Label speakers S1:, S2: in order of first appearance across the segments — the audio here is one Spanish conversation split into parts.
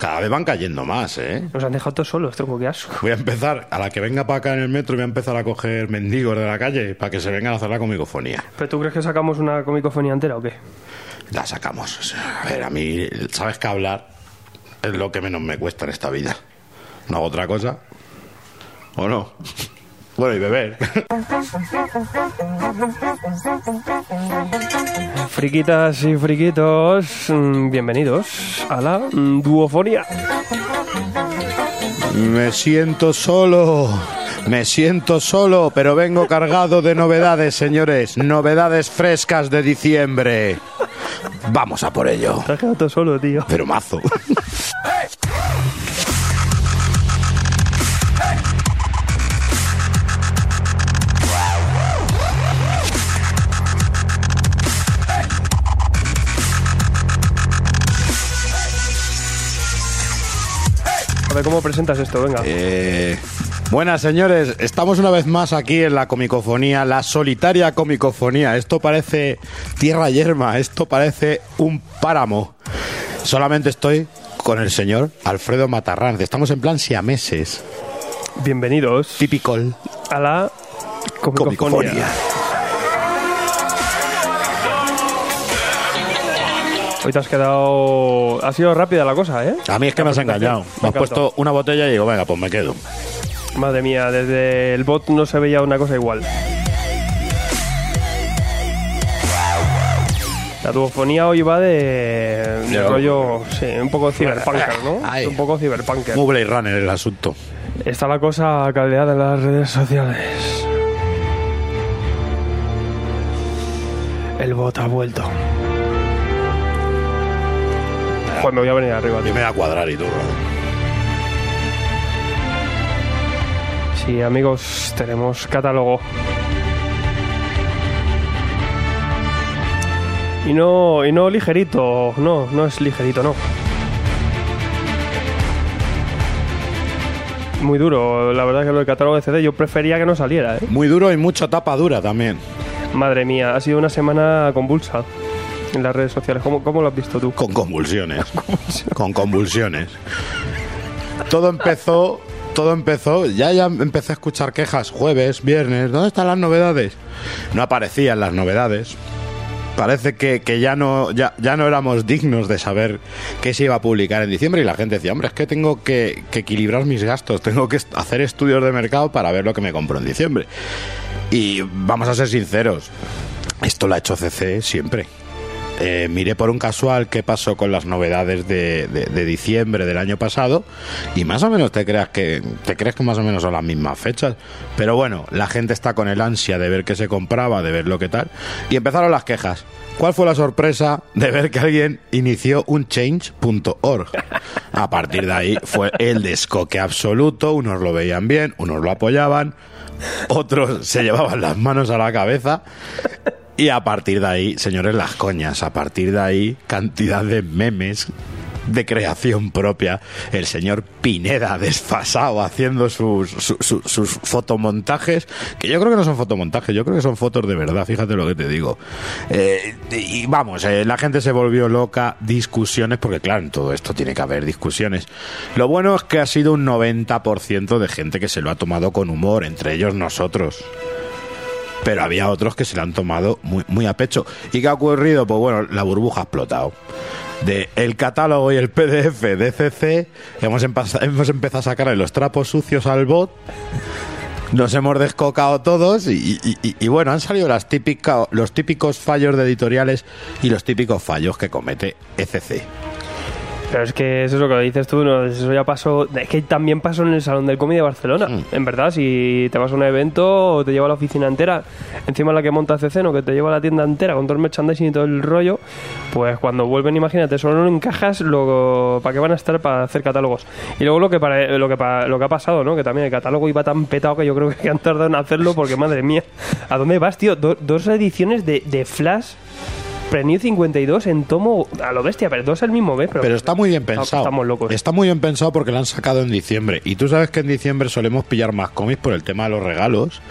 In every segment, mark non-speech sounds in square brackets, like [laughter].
S1: Cada vez van cayendo más, ¿eh?
S2: Nos han dejado todos solos, tronco, qué asco.
S1: Voy a empezar, a la que venga para acá en el metro, voy a empezar a coger mendigos de la calle para que se vengan a hacer la comicofonía.
S2: ¿Pero tú crees que sacamos una comicofonía entera o qué?
S1: La sacamos. O sea, a ver, a mí, ¿sabes que hablar es lo que menos me cuesta en esta vida? No hago otra cosa. ¿O no? Bueno, y beber. [laughs]
S2: Friquitas y friquitos, mm, bienvenidos a la duofonía.
S1: Me siento solo. Me siento solo, pero vengo cargado de novedades, señores. Novedades frescas de diciembre. Vamos a por ello.
S2: Te has quedado todo solo, tío.
S1: Pero mazo. [laughs]
S2: ver cómo presentas esto, venga.
S1: Eh, buenas, señores. Estamos una vez más aquí en la comicofonía, la solitaria comicofonía. Esto parece tierra yerma, esto parece un páramo. Solamente estoy con el señor Alfredo Matarranz. Estamos en plan siameses.
S2: Bienvenidos
S1: Tipicol.
S2: a la comicofonía.
S1: Comicofonía.
S2: Hoy te has quedado... Ha sido rápida la cosa, ¿eh?
S1: A mí es que me has engañado. Me has puesto una botella y digo, venga, pues me quedo.
S2: Madre mía, desde el bot no se veía una cosa igual. La duofonía hoy va de, de
S1: De-
S2: rollo, sí, un poco ciberpunker, ¿no? [laughs]
S1: Ay.
S2: Un poco ciberpunker.
S1: Muy Blade Runner el asunto.
S2: Está la cosa caldeada en las redes sociales. El bot ha vuelto. Pues me voy a venir arriba,
S1: Yo
S2: tío.
S1: me voy a cuadrar y todo.
S2: Sí, amigos, tenemos catálogo. Y no, y no ligerito, no, no es ligerito, no. Muy duro, la verdad que lo del catálogo de CD yo prefería que no saliera, ¿eh?
S1: Muy duro y mucha tapa dura también.
S2: Madre mía, ha sido una semana convulsa en las redes sociales. ¿Cómo, cómo lo has visto tú?
S1: Con convulsiones. Con convulsiones. Todo empezó. Todo empezó, ya, ya empecé a escuchar quejas jueves, viernes, ¿dónde están las novedades? No aparecían las novedades. Parece que, que ya, no, ya, ya no éramos dignos de saber qué se iba a publicar en diciembre y la gente decía, hombre, es que tengo que, que equilibrar mis gastos, tengo que hacer estudios de mercado para ver lo que me compro en diciembre. Y vamos a ser sinceros, esto lo ha hecho CC siempre. Eh, miré por un casual qué pasó con las novedades de, diciembre del año pasado y más o menos te creas que te crees que más o menos son las mismas fechas pero bueno la gente está con el ansia de ver qué se compraba de ver lo que tal y empezaron las quejas ¿Cuál fue la sorpresa de ver que alguien inició un change.org? A partir de ahí fue el descoque absoluto, unos lo veían bien, unos lo apoyaban, otros se llevaban las manos a la cabeza y a partir de ahí, señores, las coñas. A partir de ahí, cantidad de memes de creación propia. El señor Pineda desfasado haciendo sus, su- su- sus fotomontajes, que yo creo que no son fotomontajes, yo creo que son fotos de verdad, fíjate lo que te digo. Eh, y vamos, eh, la gente se volvió loca, discusiones, porque claro, en todo esto tiene que haber discusiones. Lo bueno es que ha sido un 90% de gente que se lo ha tomado con humor, entre ellos nosotros pero había otros que se lo han tomado muy, a pecho. ¿Y qué ha ocurrido? Pues bueno, la burbuja ha explotado. De el catálogo y el PDF de CC, hemos, hemos empezado a sacarle los trapos sucios al bot. Nos hemos descocado todos y, y- bueno, han salido las típica, los típicos fallos de editoriales y los típicos fallos que comete ECC.
S2: Pero es que eso es lo que dices tú, ¿no? eso ya pasó. Es que también pasó en el Salón del Cómic de Barcelona. En verdad, si te vas a un evento o te lleva la oficina entera, encima la que monta CC, ¿no? que te lleva la tienda entera con todo el merchandising y todo el rollo, pues cuando vuelven, imagínate, solo no encajas lo para qué van a estar para hacer catálogos. Y luego lo que para, lo que pa- lo que ha pasado, ¿no? Que también el catálogo iba tan petado que yo creo que [laughs] han tardado en hacerlo porque madre mía, ¿a dónde vas, tío? Do- dos ediciones de, de Flash. Pre-New 52 en tomo a lo bestia, pero dos al mismo vez. Pero,
S1: Pero está muy bien pensado.
S2: Estamos locos.
S1: Está muy bien pensado porque lo han sacado en diciembre. Y tú sabes que en diciembre solemos pillar más cómics por el tema de los regalos.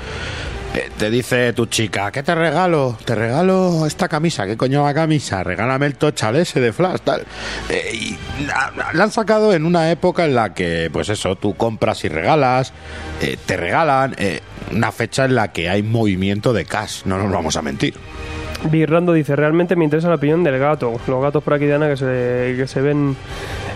S1: Eh, te dice tu chica, ¿qué te regalo? Te regalo esta camisa. ¿Qué coño la camisa? Regálame el tochal ese de Flash, tal. Eh, y la, la han sacado en una época en la que, pues eso, tú compras y regalas, eh, te regalan. eh, una fecha en la que hay movimiento de cash, no nos vamos a mentir.
S2: Birrando dice, realmente me interesa la opinión del gato. Los gatos por aquí de Ana que se, que se ven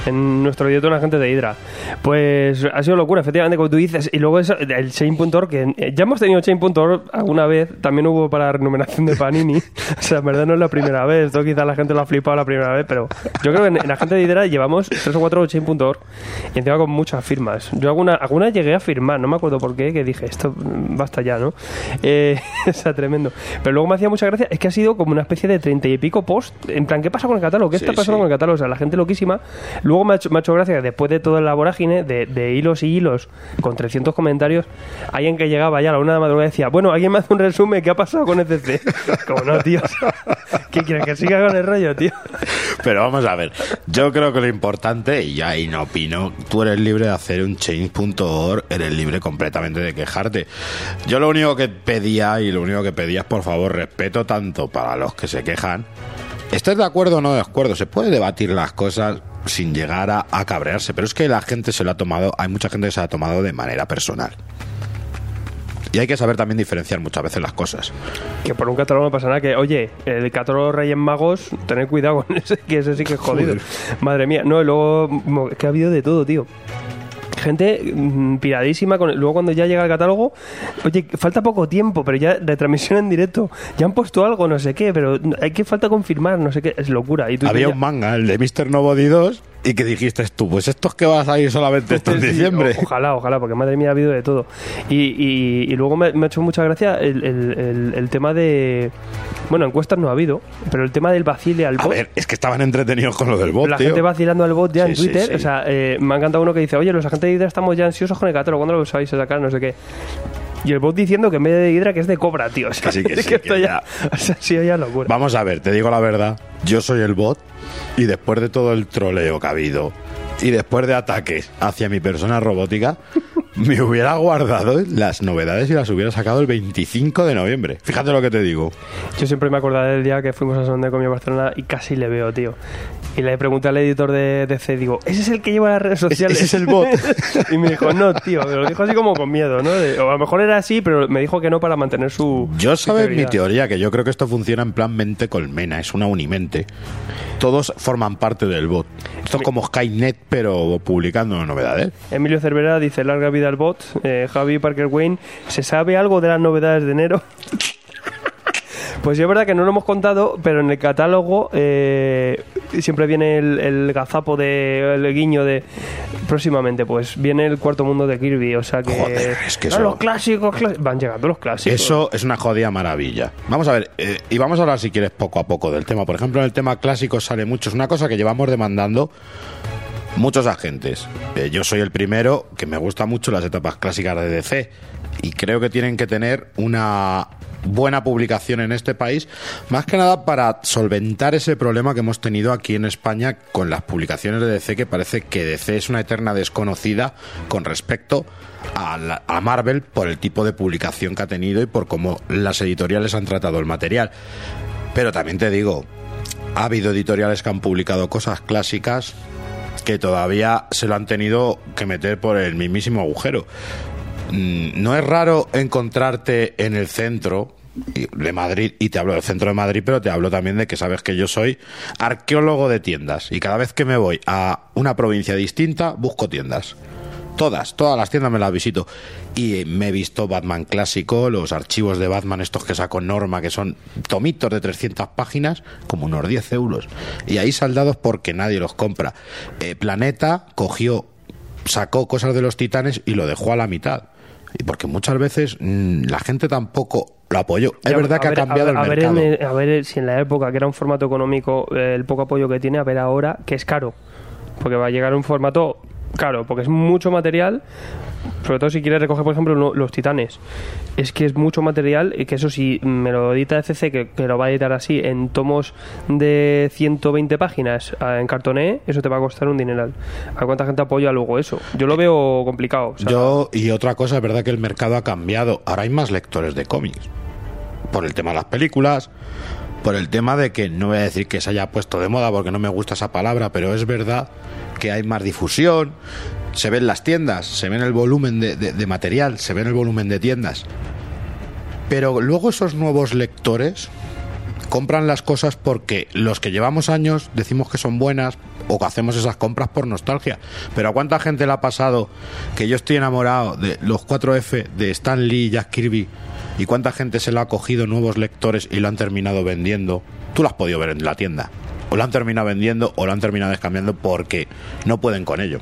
S2: en nuestro directo en la gente de Hydra. Pues ha sido locura, efectivamente, como tú dices. Y luego eso, el Chain.org, que eh, ya hemos tenido Chain.org alguna vez, también hubo para la renumeración de Panini. [laughs] o sea, en verdad no es la primera vez. Esto quizás la gente lo ha flipado la primera vez, pero yo creo que en, en la gente de Hydra llevamos tres o cuatro Chain.org y encima con muchas firmas. Yo alguna, alguna llegué a firmar, no me acuerdo por qué, que dije, esto mm, basta ya, ¿no? Eh, [laughs] o sea, tremendo. Pero luego me hacía mucha gracia, es que ha sido como una especie de treinta y pico post. En plan, ¿qué pasa con el catálogo? ¿Qué
S1: Sí,
S2: está pasando
S1: sí.
S2: con el catálogo? O sea, la gente loquísima. Luego me ha hecho, me ha hecho gracia después de toda la vorágine, de, de hilos y hilos, con 300 comentarios, alguien que llegaba ya a la una de la madrugada decía, bueno, alguien me hace un resumen, ¿qué ha pasado con ECC? [laughs] Como no, tío. ¿Qué quieres que siga con el rollo, tío?
S1: Pero vamos a ver, yo creo que lo importante, y ahí no opino, tú eres libre de hacer un change.org, eres libre completamente de quejarte. Yo lo único que pedía, y lo único que pedía es, por favor, respeto tanto para los que se quejan. ¿Estés de acuerdo o no de acuerdo? Se puede debatir las cosas sin llegar a, a cabrearse, pero es que la gente se lo ha tomado, hay mucha gente que se lo ha tomado de manera personal. Y hay que saber también diferenciar muchas veces las cosas.
S2: Que por un catálogo no pasa nada. Que, oye, el catálogo Reyes Magos, tened cuidado con [laughs] ese, que ese sí que es jodido.
S1: Joder.
S2: Madre mía. No, y luego, que ha habido de todo, tío. Gente mm, piradísima. Con, luego, cuando ya llega el catálogo, oye, falta poco tiempo, pero ya retransmisión en directo. Ya han puesto algo, no sé qué, pero hay que falta confirmar, no sé qué. Es locura. Y tú
S1: Había
S2: ya-
S1: un manga, el de Mr. Nobody 2, y que dijiste tú, pues estos que vas a ir solamente [laughs] esto en
S2: Sí,
S1: diciembre.
S2: o- ojalá, ojalá, porque madre mía ha habido de todo. Y, y- y luego me, me ha hecho mucha gracia el, el- el- el tema de. Bueno, encuestas no ha habido, pero el tema del vacile al
S1: A
S2: bot.
S1: ver, es que estaban entretenidos con lo del bot,
S2: la
S1: tío.
S2: gente vacilando al bot ya en
S1: Sí, sí,
S2: Twitter.
S1: sí.
S2: O sea, eh, me ha encantado uno que dice: Oye, los agentes de Hydra estamos ya ansiosos con el catálogo. ¿Cuándo lo vais a sacar? No sé qué. Y el bot diciendo que en vez de Hydra que es de Cobra, tío. O sea,
S1: Que sí, que [laughs] sí,
S2: esto
S1: que
S2: ya. [laughs] O sea, sí, ya locura.
S1: Vamos a ver, te digo la verdad. Yo soy el bot y después de todo el troleo que ha habido y después de ataques hacia mi persona robótica, [laughs] me hubiera guardado las novedades y las hubiera sacado el 25 de noviembre. Fíjate lo que te digo.
S2: Yo siempre me acordaré del día que fuimos a Sonde con mi Barcelona y casi le veo, tío. Y le pregunté al editor de DC, digo, ¿ese es el que lleva las redes sociales?
S1: ese es el bot. [laughs]
S2: y me dijo, no, tío. Me lo dijo así como con miedo, ¿no? De- o a lo mejor era así, pero me dijo que no para mantener su.
S1: Yo sabes mi teoría, que yo creo que esto funciona en plan mente colmena, es una unimente. Todos forman parte del bot. Esto es como Skynet, pero publicando novedades.
S2: Emilio Cervera dice, larga vida al bot. Eh, Javi Parker Wayne, ¿se sabe algo de las novedades de enero? [laughs] Pues sí, es verdad que no lo hemos contado, pero en el catálogo eh, siempre viene el, el gazapo de el guiño de próximamente, pues viene el cuarto mundo de Kirby, o sea que,
S1: Joder, es que
S2: Ah,
S1: eso-
S2: los clásicos, clá- van llegando los clásicos.
S1: Eso es una jodida maravilla. Vamos a ver, eh, y vamos a hablar si quieres poco a poco del tema. Por ejemplo, en el tema clásico sale mucho. Es una cosa que llevamos demandando muchos agentes. Eh, yo soy el primero que me gusta mucho las etapas clásicas de DC y creo que tienen que tener una buena publicación en este país, más que nada para solventar ese problema que hemos tenido aquí en España con las publicaciones de DC, que parece que DC es una eterna desconocida con respecto a, la- a Marvel por el tipo de publicación que ha tenido y por cómo las editoriales han tratado el material. Pero también te digo, ha habido editoriales que han publicado cosas clásicas que todavía se lo han tenido que meter por el mismísimo agujero. Mm, No es raro encontrarte en el centro de Madrid, y te hablo del centro de Madrid, pero te hablo también de que sabes que yo soy arqueólogo de tiendas y cada vez que me voy a una provincia distinta busco tiendas. Todas, todas las tiendas me las visito. Y me he visto Batman clásico, los archivos de Batman, estos que sacó Norma, que son tomitos de 300 páginas, como unos 10 euros. Y ahí saldados porque nadie los compra. Eh, Planeta cogió, sacó cosas de los titanes y lo dejó a la mitad. Y porque muchas veces mm, la gente tampoco lo apoyó. Es
S2: Ya,
S1: verdad que
S2: ver-
S1: ha cambiado
S2: a ver,
S1: el
S2: a ver
S1: mercado.
S2: en el- a ver si en la época que era un formato económico, eh, el poco apoyo que tiene, a ver ahora que es caro. Porque va a llegar un formato Claro, porque es mucho material, sobre todo si quieres recoger, por ejemplo, lo- los titanes. Es que es mucho material y que eso si me lo edita ECC, que, que lo va a editar así en tomos de 120 páginas ah, en cartoné, eso te va a costar un dineral. ¿A cuánta gente apoya luego eso? Yo lo veo complicado. o sea,
S1: Yo, y otra cosa, es verdad que el mercado ha cambiado. Ahora hay más lectores de cómics. Por el tema de las películas, por el tema de que no voy a decir que se haya puesto de moda porque no me gusta esa palabra, pero es verdad que hay más difusión. Se ven las tiendas, se ven el volumen de, de- material, se ven el volumen de tiendas. Pero luego esos nuevos lectores compran las cosas porque los que llevamos años decimos que son buenas o que hacemos esas compras por nostalgia. Pero ¿a cuánta gente le ha pasado que yo estoy enamorado de los 4F de Stan Lee y Jack Kirby? ¿Y cuánta gente se lo ha cogido nuevos lectores y lo han terminado vendiendo? Tú lo has podido ver en la tienda. O lo han terminado vendiendo o lo han terminado descambiando porque no pueden con ello.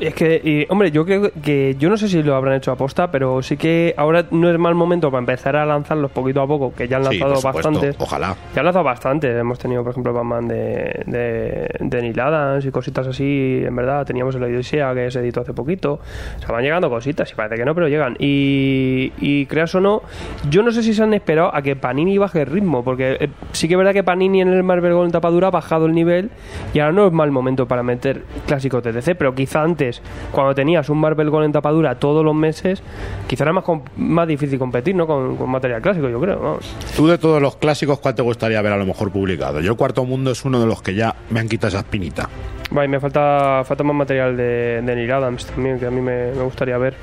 S2: Es que, y, hombre, yo creo que yo no sé si lo habrán hecho aposta, pero sí que ahora no es mal momento para empezar a lanzarlos poquito a poco, que ya han
S1: Sí,
S2: lanzado
S1: supuesto.
S2: bastantes.
S1: Ojalá.
S2: Ya han lanzado bastantes. Hemos tenido, por ejemplo, Batman de, de, de Neil Adams y cositas así. En verdad, teníamos el Odisea que se editó hace poquito. O sea, van llegando cositas y parece que no, pero llegan. Y, y creas o no, yo no sé si se han esperado a que Panini baje el ritmo, porque eh, sí que es verdad que Panini en el Marvel Gold en tapadura ha bajado el nivel y ahora no es mal momento para meter clásicos de DC, pero quizá antes, cuando tenías un Marvel Gold en tapadura todos los meses, quizá era más, más difícil competir, ¿no? Con, con material clásico, yo creo. vamos.
S1: Tú de todos los clásicos, ¿cuál te gustaría ver a lo mejor publicado? Yo Cuarto Mundo es uno de los que ya me han quitado esa espinita.
S2: Vale, me falta, falta más material de, de Neil Adams también, que a mí me, me gustaría ver.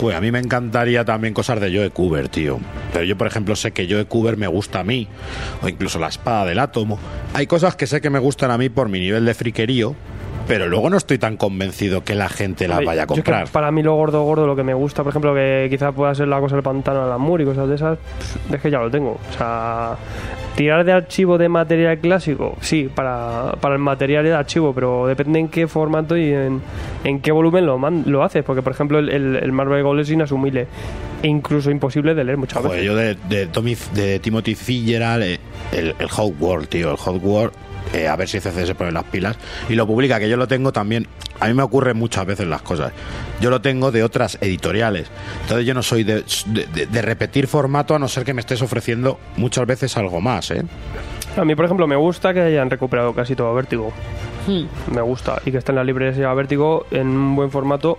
S1: Pues a mí me encantaría también cosas de Joe Cooper, tío. Pero yo, por ejemplo, sé que Joe Cooper me gusta a mí, o incluso la espada del átomo. Hay cosas que sé que me gustan a mí por mi nivel de friquerío, pero luego no estoy tan convencido que la gente
S2: Hombre,
S1: vaya a
S2: yo es que
S1: comprar.
S2: para mí lo gordo, gordo, lo que me gusta, por ejemplo, que quizás pueda ser la cosa del pantano de Alan Moore y cosas de esas, es que ya lo tengo. O sea, tirar de archivo de material clásico, sí, para, para el material de archivo, pero depende en qué formato y en, en qué volumen lo, man- lo haces. Porque, por ejemplo, el, el, el Marvel Gold es inasumible e incluso imposible de leer muchas
S1: Joder,
S2: veces.
S1: yo de, de, Tommy, de Timothy Fitzgerald, eh, el, el Hot World, tío, el Hot World, eh, a ver si CC se pone las pilas y lo publica, que yo lo tengo también. A mí me ocurren muchas veces las cosas. Yo lo tengo de otras editoriales. Entonces yo no soy de, de- de- de repetir formato a no ser que me estés ofreciendo muchas veces algo más, ¿eh?
S2: A mí, por ejemplo, me gusta que hayan recuperado casi todo Vértigo.
S1: Hmm.
S2: Me gusta. Y que esté en la librería Vértigo en un buen formato.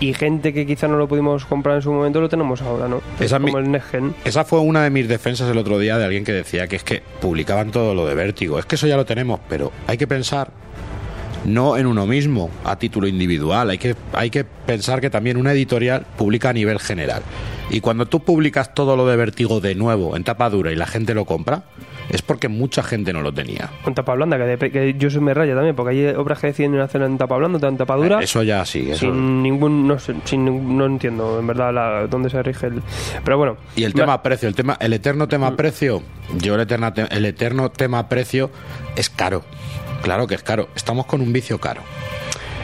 S2: Y gente que quizá no lo pudimos comprar en su momento lo tenemos ahora, ¿no?
S1: Esa
S2: como
S1: mi-
S2: el Negen.
S1: Esa fue una de mis defensas el otro día de alguien que decía que es que publicaban todo lo de vértigo. Es que eso ya lo tenemos, pero hay que pensar no en uno mismo, a título individual. Hay que, hay que pensar que también una editorial publica a nivel general. Y cuando tú publicas todo lo de vértigo de nuevo en tapa dura y la gente lo compra, es porque mucha gente no lo tenía.
S2: Con tapa blanda, que, de- que yo soy me raya también, porque hay obras que deciden hacer en tapa blanda, en tapa dura.
S1: Eso ya sí. Eso...
S2: Sin ningún. No sé, sin no entiendo en verdad la, dónde se rige el. Pero bueno.
S1: Y el
S2: Ma-
S1: tema precio, el tema, el eterno tema precio, yo el, eterna te- el eterno tema precio es caro. Claro que es caro. Estamos con un vicio caro.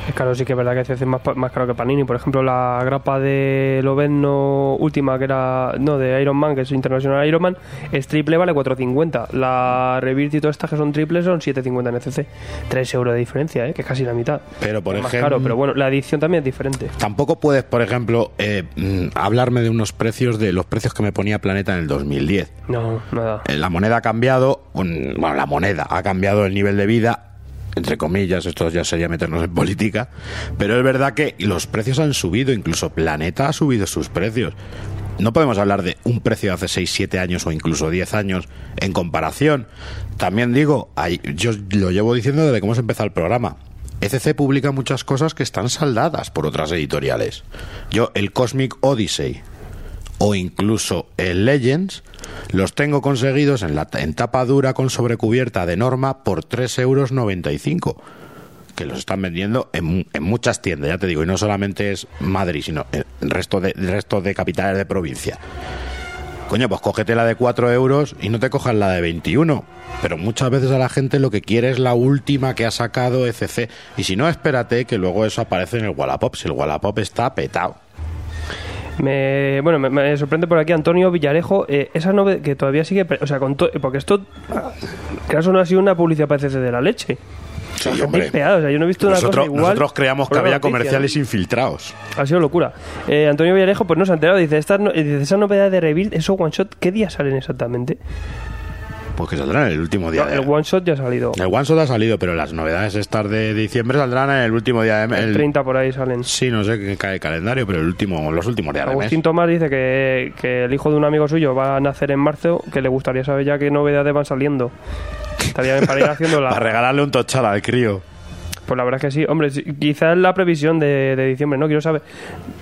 S2: Es claro, sí que es verdad que se hace más, más caro que Panini. Por ejemplo, la grapa de Loveno última, que era. No, de Iron Man, que es International Iron Man, es triple, vale 4.50. La Rebirth y todas estas que son triples son 7.50 en ECC. 3 euros de diferencia, ¿eh? que es casi la mitad.
S1: Pero, por
S2: Es más
S1: ejemplo-
S2: caro, pero bueno, la edición también es diferente.
S1: Tampoco puedes, por ejemplo, eh, mm, hablarme de unos precios de los precios que me ponía Planeta en el 2010.
S2: No, nada.
S1: Eh, La moneda ha cambiado, bueno, la moneda ha cambiado el nivel de vida, entre comillas, esto ya sería meternos en política, pero es verdad que los precios han subido, incluso Planeta ha subido sus precios. No podemos hablar de un precio de hace 6, 7 años o incluso 10 años en comparación. También digo, hay- yo lo llevo diciendo desde cómo se empezó el programa. ECC publica muchas cosas que están saldadas por otras editoriales. Yo, el Cosmic Odyssey, o incluso el Legends, los tengo conseguidos en, la, en tapa dura con sobrecubierta de norma por 3,95 euros. Que los están vendiendo en, en muchas tiendas, ya te digo, y no solamente es Madrid, sino el resto de, el resto de capitales de provincia. Coño, pues cógete la de 4 euros y no te cojas la de 21. Pero muchas veces a la gente lo que quiere es la última que ha sacado ECC. Y si no, espérate que luego eso aparece en el Wallapop. Si el Wallapop está petado.
S2: Me, bueno, me, me sorprende por aquí Antonio Villarejo, eh, esa novedad que todavía sigue, o sea, con to- porque esto, que eso no ha sido una publicidad para CC de la leche.
S1: Sí, hombre.
S2: o sea, yo no he visto
S1: Nosotros,
S2: una cosa igual.
S1: nosotros creíamos que había
S2: noticia,
S1: comerciales infiltrados.
S2: Ha sido locura. Eh, Antonio Villarejo, pues no se ha enterado. Dice, esta, dice, esa novedad de Rebuild, eso one shot, ¿qué día salen exactamente?
S1: Pues que saldrán el último día.
S2: No,
S1: de-
S2: el one shot ya ha salido.
S1: El One Shot ha salido, pero las novedades estas de diciembre saldrán en el último día de
S2: El
S1: el-
S2: 30 por ahí salen.
S1: Sí, no sé qué cae el calendario, pero el último, los últimos días de mes.
S2: Agustín Tomás dice que, que el hijo de un amigo suyo va a nacer en marzo, que le gustaría saber ya qué novedades van saliendo. Estaría bien para ir [laughs] haciendo la...
S1: Para regalarle un tochal al crío.
S2: Pues la verdad es que sí. Hombre, quizás la previsión de, de diciembre, ¿no? Quiero saber.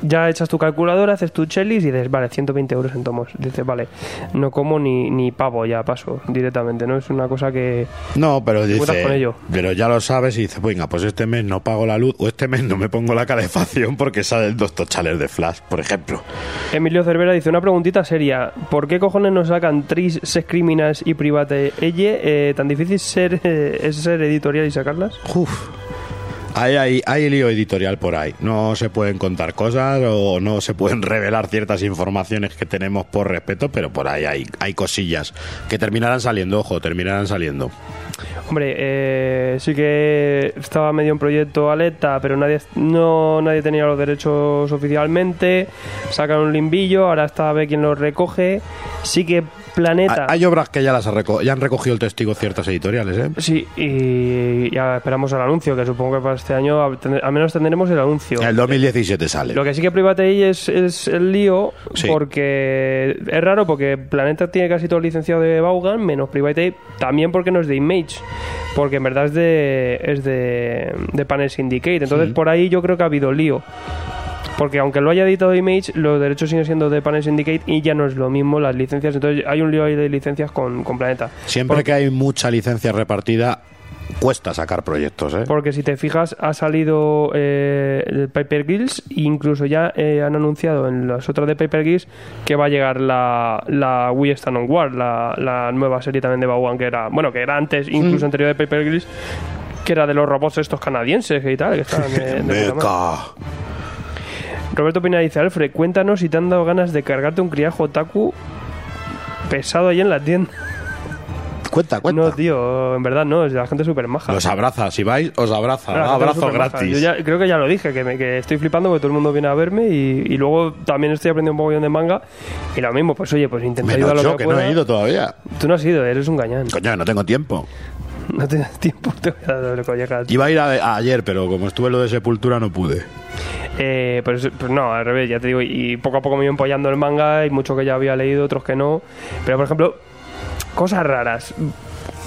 S2: Ya echas tu calculadora, haces tu chelis y dices, vale, 120 euros en tomos. Dices, vale, no como ni, ni pavo, ya paso directamente, ¿no? Es una cosa que...
S1: No, pero dice,
S2: con ello.
S1: pero ya lo sabes y dice, venga, pues este mes no pago la luz o este mes no me pongo la calefacción porque salen dos tochales de flash, por ejemplo.
S2: Emilio Cervera dice, una preguntita seria. ¿Por qué cojones nos sacan Tris, Sex Criminals y Private Elle? Eh, ¿Tan difícil ser, [laughs] eh, es ser editorial y sacarlas?
S1: Uf. Hay, hay, hay lío editorial por ahí. No se pueden contar cosas o no se pueden [laughs] revelar ciertas informaciones que tenemos por respeto, pero por ahí hay, hay cosillas que terminarán saliendo, ojo, terminarán saliendo.
S2: Hombre, eh, sí que estaba medio en proyecto Aleta, pero nadie no nadie tenía los derechos oficialmente. Sacan un limbillo, ahora está a ver quién los recoge. Sí que Planeta.
S1: Hay, hay obras que ya las reco- ya han recogido el testigo ciertas editoriales, ¿eh?
S2: Sí, y ya esperamos el anuncio, que supongo que para este año al menos tendremos el anuncio.
S1: El 2017 sale.
S2: Lo que sí que Private Eye es, es el lío,
S1: Sí.
S2: porque es raro, porque Planeta tiene casi todo el licenciado de Vaughan, menos Private Eye, también porque no es de Image, porque en verdad es de, es de, de Panel Syndicate. Entonces, por ahí yo creo que ha habido lío. Porque aunque lo haya editado Image, los derechos siguen siendo de Panel Syndicate y ya no es lo mismo las licencias. Entonces, hay un lío ahí de licencias con, con Planeta.
S1: Siempre que hay mucha licencia repartida, cuesta sacar proyectos, ¿eh?
S2: Porque si te fijas, ha salido eh, el Paper Girls e incluso ya eh, han anunciado en las otras de Paper Girls que va a llegar la, la We Stand on War, la, la nueva serie también de Vaughan, que era, bueno, que era antes, incluso anterior de Paper Girls, que era de los robots estos canadienses y tal, que estaban [laughs] de- de. Roberto Pina dice, Alfred, cuéntanos si te han dado ganas de cargarte un criajo otaku pesado ahí en la tienda.
S1: Cuenta, cuenta.
S2: No, tío, en verdad no, es la gente súper maja.
S1: Los abraza, si vais, os abraza.
S2: Claro, gente
S1: abrazo gratis.
S2: Yo ya- creo que ya lo dije, que, me- que estoy flipando porque todo el mundo viene a verme y, y luego también estoy aprendiendo un poco de manga. Y lo mismo, pues oye, pues intenta
S1: Menos
S2: ayudar lo
S1: yo,
S2: que,
S1: que no he ido todavía.
S2: Tú no has ido, eres un gañán.
S1: Coño, no tengo tiempo. [laughs]
S2: No tienes tiempo, te voy a dar.
S1: Iba a ir a- a ayer, pero como estuve en lo de Sepultura no pude.
S2: Eh, pues, pues no, al revés, ya te digo. Y poco a poco me iba empollando el manga. Hay muchos que ya había leído, otros que no. Pero por ejemplo, cosas raras.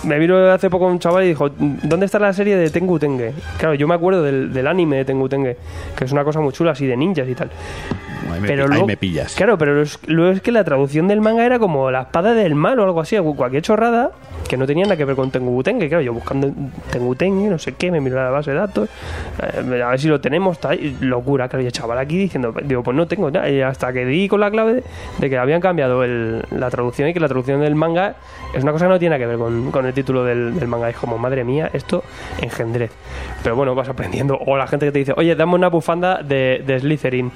S2: Me vino hace poco un chaval y dijo, ¿dónde está la serie de Tengu Tenge? Claro, yo me acuerdo del, del anime de Tengu Tenge, que es una cosa muy chula, así de ninjas y tal.
S1: Ahí me,
S2: pero
S1: ahí
S2: luego-
S1: me pillas.
S2: Claro, pero es, luego es que la traducción del manga era como la espada del mal o algo así, cualquier chorrada que no tenía nada que ver con Tengu Tenge. Claro, yo buscando Tengu Tenge, no sé qué, me miro la base de datos, eh, a ver si lo tenemos, tal, locura. Claro, y el chaval aquí diciendo, digo, pues no tengo nada. Y hasta que di con la clave de, de que habían cambiado el- la traducción y que la traducción del manga es una cosa que no tiene nada que ver con, con el título del, del manga. Es como, madre mía, esto engendrez. Pero bueno, vas aprendiendo. O la gente que te dice, oye, dame una bufanda de, de Slytherin.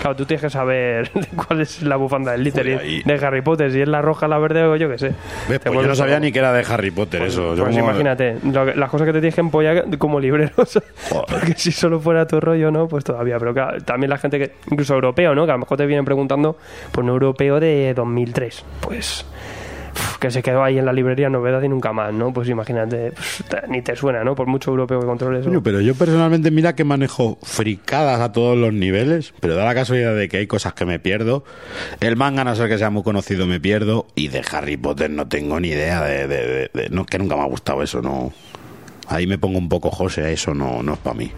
S2: Claro, tú tienes que saber [laughs] cuál es la bufanda de Slytherin de Harry Potter, si es la roja, la verde o yo qué sé.
S1: ¿Ves? Pues yo no sabía ni que era de Harry Potter eso. Yo
S2: Pues
S1: como-
S2: imagínate, lo que- las cosas que te tienes que empollar como libreros. [laughs] Porque si solo fuera tu rollo, ¿no? Pues todavía. Pero claro, también la gente que, incluso europeo, ¿no? Que a lo mejor te vienen preguntando por un europeo de 2003. Pues. Que se quedó ahí en la librería novedad y nunca más, ¿no? Pues imagínate, te- ni te suena, ¿no? Por mucho europeo que controles.
S1: Coño, pero yo personalmente mira que manejo fricadas a todos los niveles, pero da la casualidad de que hay cosas que me pierdo. El manga, no ser que sea muy conocido, me pierdo. Y de Harry Potter no tengo ni idea de... de- de- de- no, que nunca me ha gustado eso, no... Ahí me pongo un poco José, eso no, no es para mí.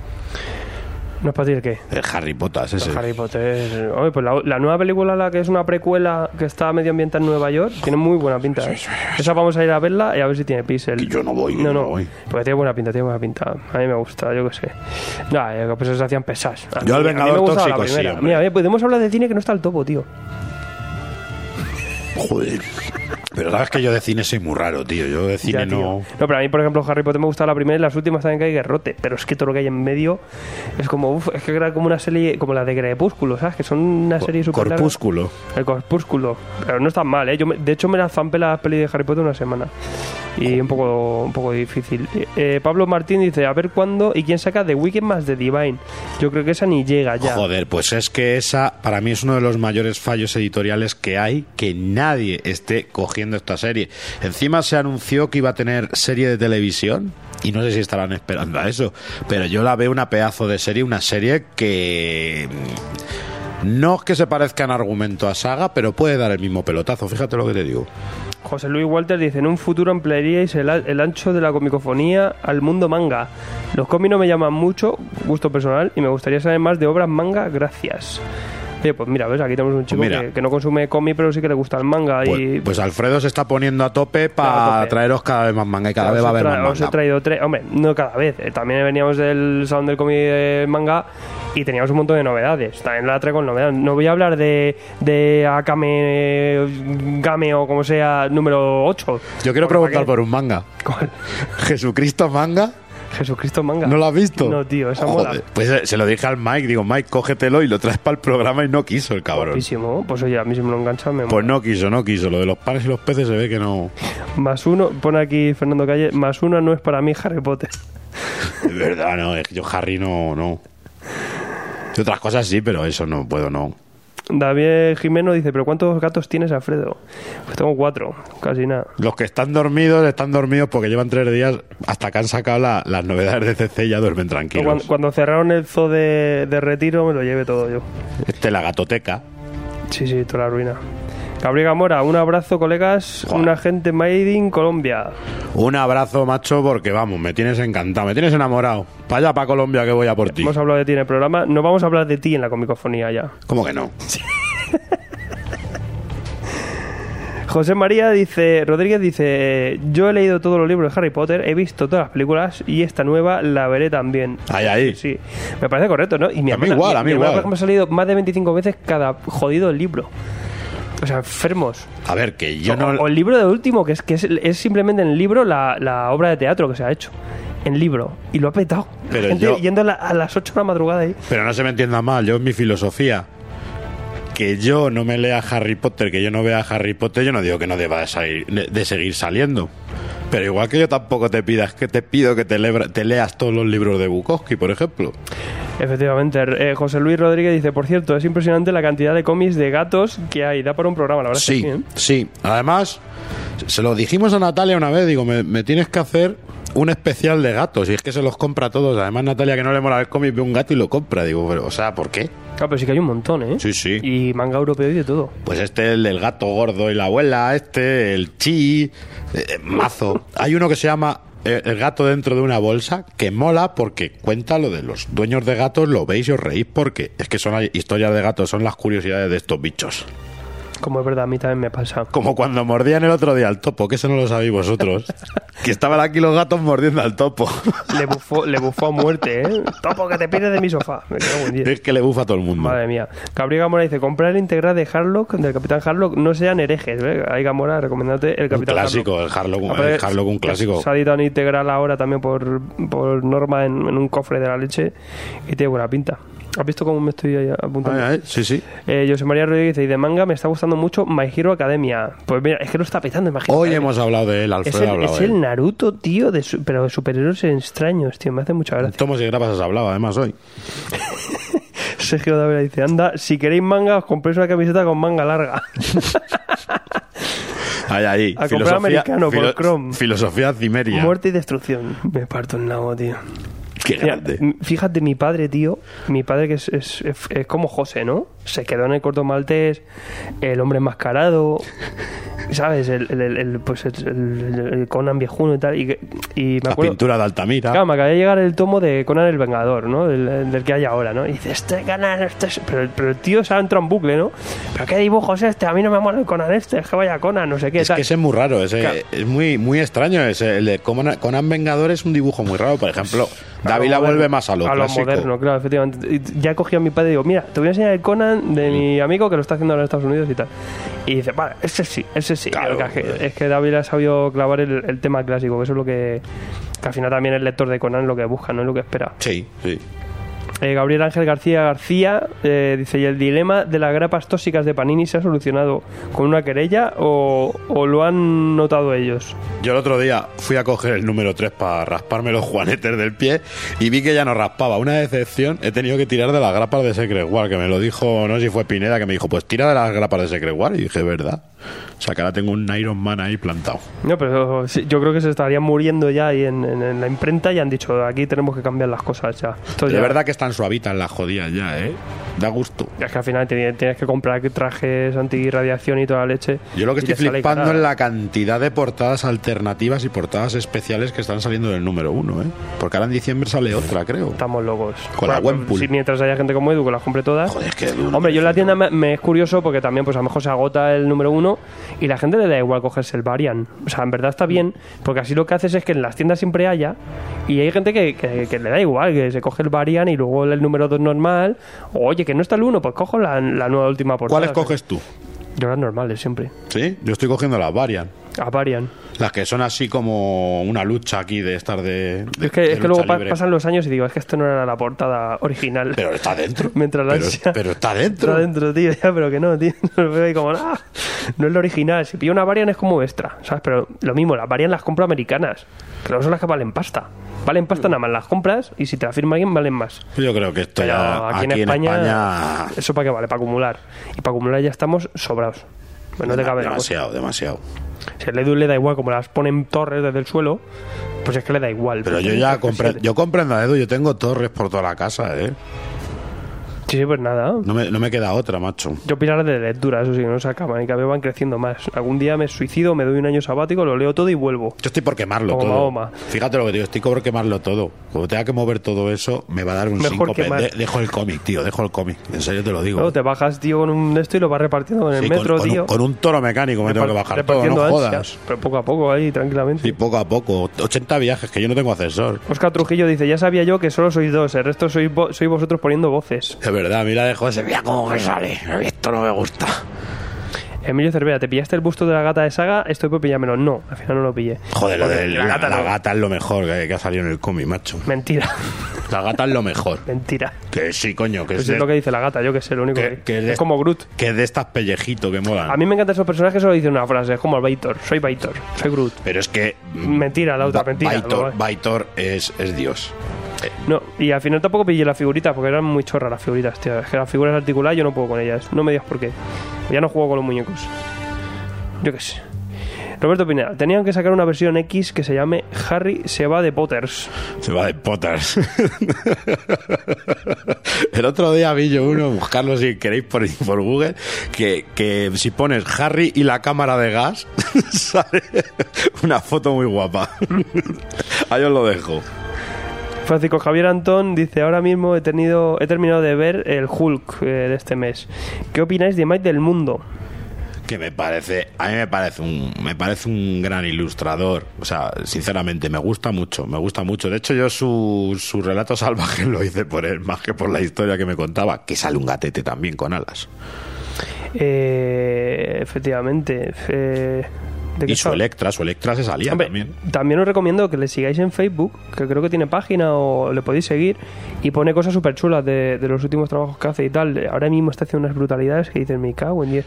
S2: ¿No es para ti el qué?
S1: El Harry Potter, ese.
S2: Harry Potter. Oye, pues la, la nueva película, la que es una precuela que está medio ambientada en Nueva York, tiene muy buena pinta. ¿eh? Esa vamos a ir a verla y a ver si tiene pixel.
S1: Que yo no voy,
S2: No, no,
S1: no voy.
S2: porque tiene buena pinta, tiene buena pinta. A mí me gusta, yo qué sé. No, eh, pues se hacían pesas.
S1: Yo al Vengador Tóxico sí.
S2: Mira, eh, podemos hablar de cine que no está al topo, tío.
S1: Joder. Pero sabes que yo de cine soy muy raro, tío. Yo de cine
S2: Ya,
S1: no...
S2: No, pero a mí, por ejemplo, Harry Potter me gusta la primera y las últimas también que hay guerrote. Pero es que todo lo que hay en medio Es como, uf, es que era como una serie, como la de Crepúsculo, ¿sabes? Que son una serie super larga.
S1: Corpúsculo.
S2: El Corpúsculo. Pero no es tan mal, ¿eh? Yo me- de hecho, me la zampé la peli de Harry Potter una semana. Y un poco, un poco difícil. Eh, Pablo Martín dice, a ver cuándo y quién saca The Weeknd más de Divine. Yo creo que esa ni llega ya.
S1: Joder, pues es que esa para mí es uno de los mayores fallos editoriales que hay, que nadie esté cogiendo esta serie. Encima se anunció que iba a tener serie de televisión y no sé si estarán esperando a eso, pero yo la veo una pedazo de serie, una serie que no es que se parezca en argumento a saga, pero puede dar el mismo pelotazo, fíjate lo que te digo.
S2: José Luis Walter dice, en un futuro emplearíais el, el ancho de la comicofonía al mundo manga. Los cómics no me llaman mucho, gusto personal, y me gustaría saber más de obras manga, gracias. Oye, pues mira, ves, aquí tenemos un chico
S1: mira.
S2: que, que no consume cómic, pero sí que le gusta el manga.
S1: Pues,
S2: y
S1: pues Alfredo se está poniendo a tope para traeros cada vez más manga y cada vez va a haber más
S2: Os he
S1: manga.
S2: traído tres, hombre, no cada vez. eh, También veníamos del salón del cómic de manga y teníamos un montón de novedades. También la traigo con novedades. No voy a hablar de, de Akame Game o como sea número 8.
S1: Yo quiero preguntar por un manga. Jesucristo manga.
S2: Jesucristo manga.
S1: ¿No lo has visto?
S2: No, tío, esa
S1: Joder,
S2: mola.
S1: Pues eh, se lo dije al Mike, digo, Mike, cógetelo y lo traes para el programa y no quiso el cabrón.
S2: Guapísimo. Pues oye, a mí si me lo engancha me
S1: Pues
S2: mola.
S1: no quiso, no quiso. Lo de los panes y los peces se ve que no.
S2: Más uno, pone aquí Fernando Calle, más uno no es para mí Harry Potter.
S1: Es verdad, no. Es que yo Harry no, no. Y otras cosas sí, pero eso no puedo, no.
S2: David Jimeno dice, pero ¿cuántos gatos tienes, Alfredo? Pues tengo cuatro, casi nada.
S1: Los que están dormidos están dormidos porque llevan tres días hasta que han sacado la- las novedades de CC y ya duermen tranquilos.
S2: Cuando, cuando cerraron el zoo de, de retiro me lo llevé todo yo.
S1: Este la gatoteca.
S2: Sí, sí, toda la ruina. Gabriel Gamora, un abrazo, colegas.
S1: Joder.
S2: Una gente made in Colombia.
S1: Un abrazo, macho, porque vamos, me tienes encantado, me tienes enamorado. Para allá, para Colombia, que voy a por ti.
S2: Hemos hablado de ti en el programa. No vamos a hablar de ti en la comicofonía ya.
S1: ¿Cómo que no? [laughs]
S2: José María dice, Rodríguez dice, yo he leído todos los libros de Harry Potter, he visto todas las películas y esta nueva la veré también.
S1: Ahí, ahí.
S2: Sí, me parece correcto, ¿no? Y mi
S1: A mí igual, a mí igual.
S2: por ejemplo, ha salido más de 25 veces cada jodido libro. O sea, enfermos.
S1: A ver, que yo
S2: o,
S1: no.
S2: o el libro de último, que es que es, es simplemente en el libro la, la obra de teatro que se ha hecho. En libro. Y lo ha petado.
S1: Pero
S2: Gente
S1: yo-
S2: yendo a, la- a las 8 de la madrugada ahí.
S1: Pero no se me entienda mal, yo es mi filosofía. Que yo no me lea Harry Potter, que yo no vea Harry Potter, yo no digo que no deba de, salir- de- seguir saliendo. Pero igual que yo tampoco te pidas que te pido que te, lebra- te leas todos los libros de Bukowski, por ejemplo.
S2: Efectivamente. Eh, José Luis Rodríguez dice, por cierto, es impresionante la cantidad de cómics de gatos que hay. Da para un programa, la verdad. es que
S1: Sí,
S2: sí, ¿eh?
S1: sí. Además, se lo dijimos a Natalia una vez, digo, me, me tienes que hacer un especial de gatos. Y es que se los compra todos. Además, Natalia, que no le mola el cómic, ve un gato y lo compra. Digo, pero, o sea, ¿por qué?
S2: Ah, pero sí que hay un montón, ¿eh?
S1: Sí, sí.
S2: Y manga europeo y de todo.
S1: Pues este, el del gato gordo y la abuela, este, el chi, eh, mazo. Hay uno que se llama El gato dentro de una bolsa, que mola porque cuenta lo de los dueños de gatos, lo veis y os reís porque es que son historias de gatos, son las curiosidades de estos bichos.
S2: Como es verdad, a mí también me pasa.
S1: Como cuando mordían el otro día al topo, que eso no lo sabéis vosotros. [laughs] que estaban aquí los gatos mordiendo al topo.
S2: Le bufó, le bufó a muerte, ¿eh? Topo, que te pierdes de mi sofá. Me en diez.
S1: es que le bufa a todo el mundo.
S2: Madre mía. Gabriel Gamora dice, comprar el integral de Harlock, del Capitán Harlock, no sean herejes. ¿eh? Ahí Gamora, recomendate el
S1: un
S2: Capitán
S1: clásico,
S2: Harlock.
S1: el Harlock, un-
S2: Aparte,
S1: el Harlock un clásico.
S2: Se ha editado un integral ahora también por, por norma en, en un cofre de la leche y tiene buena pinta. ¿Has visto cómo me estoy ahí apuntando?
S1: Ay, ay, sí, sí.
S2: Eh, José María Rodríguez dice, y de manga me está gustando mucho My Hero Academia. Pues mira, es que lo está petando, imagínate.
S1: Hoy hemos hablado de él,
S2: Es
S1: Alfredo
S2: el, es el Naruto, tío, de su- pero de superhéroes extraños, tío. Me hace mucha gracia.
S1: Tomos y grapas has hablado, además, hoy. [laughs]
S2: Sergio Dávila dice, anda, si queréis manga, os compréis una camiseta con manga larga. [laughs]
S1: Ahí, ahí.
S2: A comprar americano por Chrome.
S1: Filosofía cimeria.
S2: Muerte y destrucción. Me parto en nabo, tío.
S1: Qué grande.
S2: fíjate, mi padre, tío, mi padre que es, es- es- es como José, ¿no? Se quedó en el corto maltés, el hombre enmascarado, ¿sabes? El, el- pues el, Conan viejuno y tal. Y, y me
S1: La
S2: acuerdo,
S1: pintura de Altamira.
S2: Claro, me acaba de llegar el tomo de Conan el Vengador, ¿no? Del, del que hay ahora, ¿no? Y dice, este Conan, este es-". Pero, pero el tío se ha entrado en bucle, ¿no? ¿Pero qué dibujo es este? A mí no me mola el Conan este, es que vaya Conan, no sé qué.
S1: Es
S2: tal.
S1: que ese es muy raro, ese,
S2: Claro.
S1: es muy muy extraño. Ese, el de Conan, Conan Vengador es un dibujo muy raro. Por ejemplo,
S2: A lo
S1: Dávila
S2: moderno,
S1: vuelve más a lo
S2: a lo
S1: clásico.
S2: moderno, claro, efectivamente. Y Ya cogí a mi padre y digo, mira, te voy a enseñar el Conan de mi amigo que lo está haciendo ahora en Estados Unidos y tal. Y dice, vale, ese sí, ese sí.
S1: Claro,
S2: es, que, es que David ha sabido clavar el, el tema clásico, que eso es lo que, que al final también el lector de Conan lo que busca, no es lo que espera.
S1: Sí, sí.
S2: Eh, Gabriel Ángel García García eh, dice: ¿Y el dilema de las grapas tóxicas de Panini se ha solucionado con una querella o, lo han notado ellos?
S1: Yo el otro día fui a coger el número 3 para rasparme los juanetes del pie y vi que ya no raspaba. Una decepción, he tenido que tirar de las grapas de Secret War, que me lo dijo, no sé si fue Pineda, que me dijo, pues tira de las grapas de Secret War. Y dije, ¿verdad? O sea, que ahora tengo un Iron Man ahí plantado.
S2: No, pero yo creo que se estarían muriendo ya ahí en, en- en la imprenta y han dicho: aquí tenemos que cambiar las cosas ya.
S1: De
S2: ya-
S1: verdad que están suavitas las jodidas ya, ¿eh? Da gusto.
S2: Es que al final tienes que comprar trajes antirradiación y toda la leche.
S1: Yo lo que estoy flipando es la cantidad de portadas alternativas y portadas especiales que están saliendo del número uno, ¿eh? Porque ahora en diciembre sale otra, creo.
S2: Estamos locos.
S1: Con la Gwenpool.
S2: sí, mientras haya gente como Edu que las compre todas.
S1: Joder, es que
S2: Hombre, yo en la tienda me, me es curioso porque también, pues a lo mejor se agota el número uno y la gente le da igual cogerse el Varian. O sea, en verdad está bien, porque así lo que haces es que en las tiendas siempre haya y hay gente que, que- que le da igual, que se coge el Varian y luego el número dos normal. O, oye, que no está el uno, pues cojo la, la nueva última portada.
S1: ¿Cuáles coges tú?
S2: Yo las normales siempre.
S1: ¿Sí? Yo estoy cogiendo las Varian.
S2: A Varian.
S1: Las que son así como una lucha aquí de estar de. de-
S2: Es que,
S1: de
S2: es que luego
S1: libre.
S2: pasan los años y digo, es que esto no era la portada original.
S1: Pero está dentro. [laughs]
S2: Mientras la
S1: pero,
S2: ansia-
S1: pero está dentro.
S2: Está dentro, tío, ya, pero que no, tío. [laughs] Lo veo ahí como, ah, no es lo original. Si pillo una Varian es como extra, ¿sabes? Pero lo mismo, las Varian las compro americanas, que no son las que valen pasta. Valen pasta nada más, las compras y si te la firma alguien valen más.
S1: Yo creo que esto
S2: Pero
S1: ya.
S2: aquí, en, España,
S1: España-
S2: ¿eso para qué vale? Para acumular. Y para acumular ya estamos sobrados. Pues no te cabe
S1: demasiado, demasiado.
S2: Si al Edu le da igual, como las ponen torres desde el suelo, pues es que le da igual.
S1: Pero yo
S2: Porque
S1: ya
S2: sí.
S1: yo comprendo a Edu, yo tengo torres por toda la casa, ¿eh?
S2: Sí, sí, pues nada.
S1: No me, no me queda otra, macho.
S2: Yo pilares de lectura, eso sí, no se acaban y cada vez van creciendo más. Algún día me suicido, me doy un año sabático, lo leo todo y vuelvo.
S1: Yo estoy por quemarlo
S2: Como
S1: todo.
S2: Mahoma.
S1: Fíjate lo que digo, estoy por quemarlo todo. Cuando tenga que mover todo eso, me va a dar un
S2: Mejor
S1: síncope. De- dejo el cómic, tío, dejo el cómic. En serio te lo digo.
S2: Te bajas, tío, con un esto y lo vas repartiendo en el
S1: Sí, con-
S2: metro,
S1: con,
S2: tío.
S1: Un, con un toro mecánico me tengo que bajar todo, no
S2: ansias,
S1: jodas.
S2: Pero poco a poco ahí, tranquilamente.
S1: Y poco a poco. 80 viajes, que yo no tengo ascensor.
S2: Oscar Trujillo dice, ya sabía yo que solo sois dos, el resto sois, vo- sois vosotros poniendo voces.
S1: Es verdad, mira de José, mira cómo me sale. Esto no me gusta.
S2: Emilio Cervera, ¿te pillaste el busto de la gata de saga? Estoy por pillármelo. No, al final no lo pillé.
S1: Joder, lo de la,
S2: la gata
S1: la gata es lo mejor que, que ha salido en el cómic, macho.
S2: Mentira,
S1: La gata es lo mejor. [laughs]
S2: mentira.
S1: Que sí, coño, que
S2: Pues
S1: es,
S2: es lo que dice la gata, yo que sé, lo único
S1: que-
S2: que,
S1: que de-
S2: es como Groot.
S1: que de estas pellejitos que molan.
S2: A mí me encantan esos personajes que solo dicen una frase, es como el Baitor, soy Baitor, soy Groot.
S1: Pero es que.
S2: Mentira, la otra, mentira,
S1: Baitor,
S2: no,
S1: Baitor es, es Dios.
S2: No, y al final tampoco pillé las figuritas porque eran muy chorras las figuritas, tío. Es que las figuras articuladas yo no puedo con ellas. No me digas por qué. Ya no juego con los muñecos. Yo qué sé. Roberto Pineda, tenían que sacar una versión X que se llame Harry se va de Potters.
S1: Se va de Potters. El otro día vi yo uno, buscarlo si queréis por, por Google, que, que si pones Harry y la cámara de gas, [laughs] sale una foto muy guapa. Ahí os lo dejo.
S2: Francisco Javier Antón dice, ahora mismo he tenido he terminado de ver el Hulk eh, de este mes. ¿Qué opináis de Mike del Mundo?
S1: Que me parece, a mí me parece un, me parece un gran ilustrador. O sea, sinceramente, me gusta mucho, me gusta mucho. De hecho, yo su, su relato salvaje [laughs] lo hice por él, más que por la historia que me contaba, que sale un gatete también con alas.
S2: Eh, efectivamente. eh, ¿de qué
S1: Y su? Electra, su Electra se salía
S2: Hombre,
S1: también.
S2: también os recomiendo que le sigáis en Facebook, que creo que tiene página o le podéis seguir, y pone cosas súper chulas de, de los últimos trabajos que hace y tal. Ahora mismo está haciendo unas brutalidades que dicen, me cago en 10.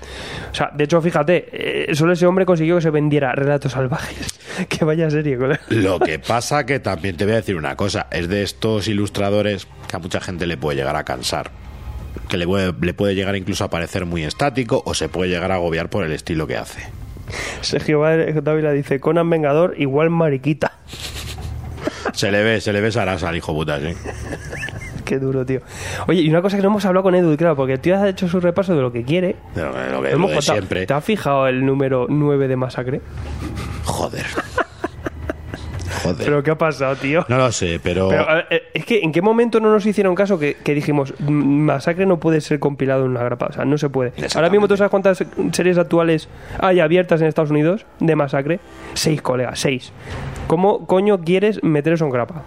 S2: O sea, de hecho, fíjate, eh, solo ese hombre consiguió que se vendiera Relatos Salvajes. [laughs] que vaya serie, colega.
S1: Lo que pasa que también te voy a decir una cosa, es de estos ilustradores que a mucha gente le puede llegar a cansar. Que le puede, le puede llegar incluso a parecer muy estático o se puede llegar a agobiar por el estilo que hace. [laughs]
S2: Sergio Dávila dice, Conan Vengador igual mariquita.
S1: Se le ve, se le ve Sarasa al hijo puta, sí. [laughs]
S2: Qué duro, tío. Oye, y una cosa que no hemos hablado con Edu, claro, porque el tío ha hecho su repaso de lo que quiere.
S1: Pero lo que
S2: Lo
S1: lo
S2: hemos
S1: de siempre.
S2: ¿Te has fijado el número 9 de Masacre?
S1: Joder. Joder.
S2: ¿Pero qué ha pasado, tío?
S1: no lo sé, pero,
S2: Pero, a ver, eh, es que ¿en qué momento no nos hicieron caso que, que dijimos "Mm, Masacre no puede ser compilado en una grapa? O sea, no se puede. Ahora mismo tú sabes cuántas series actuales hay abiertas en Estados Unidos de Masacre. Seis, colega, seis. ¿Cómo coño quieres meter eso en grapa?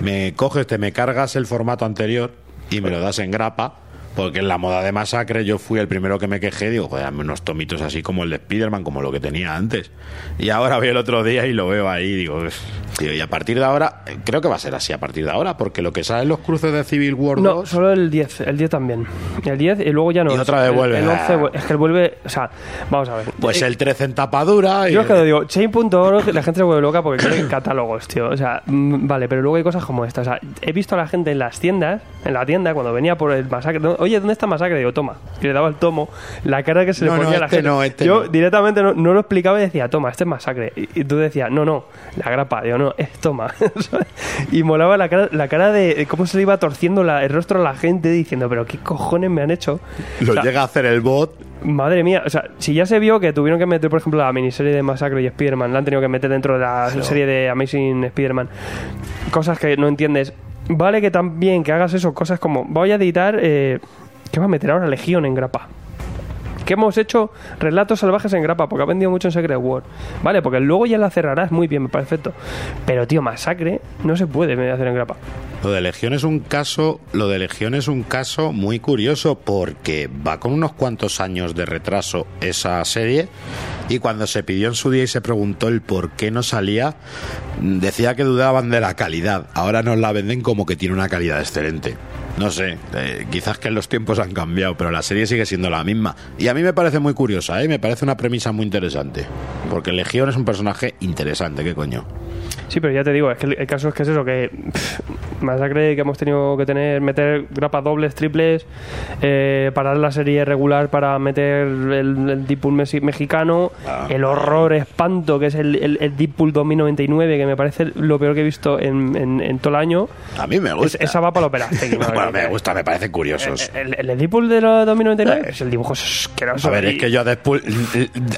S1: me coges, te me cargas el formato anterior y me lo das en grapa Porque en la moda de masacre yo fui el primero que me quejé, digo, joder, dame unos tomitos así como el de Spider-Man, como lo que tenía antes. Y ahora vi el otro día y lo veo ahí, digo. Tío, y a partir de ahora, creo que va a ser así a partir de ahora, porque lo que sale en los cruces de Civil War
S2: No,
S1: 2,
S2: solo el 10, el 10 también. El 10 y luego ya no.
S1: Y otra vez
S2: El-
S1: vuelve.
S2: El, 11, vu- es que él vuelve, o sea, vamos a ver.
S1: pues
S2: Eh,
S1: el 13 en tapadura. Y,
S2: Yo es que lo digo, chain.org, la gente se vuelve loca porque quiere [laughs] catálogos, tío. O sea, mm, vale, pero luego hay cosas como esta. O sea, he visto a la gente en las tiendas, en la tienda, cuando venía por el masacre. ¿dó- Oye, ¿dónde está masacre? Digo, toma. Y le daba el tomo, la cara que se le
S1: no,
S2: ponía a la
S1: este
S2: gente.
S1: no, este
S2: Yo directamente no, lo explicaba y decía, toma, este es masacre. Y, y tú decías, no, no, la grapa. Digo, no, es toma. [laughs] y molaba la cara, la cara de cómo se le iba torciendo la- el rostro a la gente diciendo, pero ¿qué cojones me han hecho?
S1: lo
S2: O sea,
S1: llega a hacer el bot.
S2: Madre mía, o sea, si ya se vio que tuvieron que meter, por ejemplo, la miniserie de Masacre y Spider-Man, la han tenido que meter dentro de la serie de Amazing Spider-Man, cosas que no entiendes. Vale que también que hagas eso, cosas como, voy a editar, eh, ¿qué va a meter ahora? Legión en grapa. Que hemos hecho relatos salvajes en grapa, porque ha vendido mucho en Secret War. Vale, porque luego ya la cerrarás muy bien, perfecto. Pero, tío, Masacre no se puede hacer en grapa.
S1: Lo de Legión es un caso, lo de Legión es un caso muy curioso porque va con unos cuantos años de retraso esa serie y cuando se pidió en su día y se preguntó el por qué no salía, decía que dudaban de la calidad. Ahora nos la venden como que tiene una calidad excelente. No sé, eh, quizás que los tiempos han cambiado, pero la serie sigue siendo la misma. Y a mí me parece muy curiosa, ¿eh? me parece una premisa muy interesante. Porque Legión es un personaje interesante, ¿qué coño?
S2: Sí, pero ya te digo, es que el, el caso es que es eso, que pff, masacre que hemos tenido que tener, meter grapas dobles, triples, eh, parar la serie regular para meter el, el Deadpool mexi- mexicano,
S1: Ah.
S2: el horror espanto que es el, el, el Deadpool 2099, que me parece lo peor que he visto en, en, en todo el año.
S1: A mí me
S2: Es-
S1: gusta.
S2: esa va para la madre
S1: Bueno, me gusta, me parecen curiosos.
S2: El, el, el Deadpool de los 2099, pues el dibujo es asqueroso.
S1: A ver, es
S2: y-
S1: que yo a Deadpool,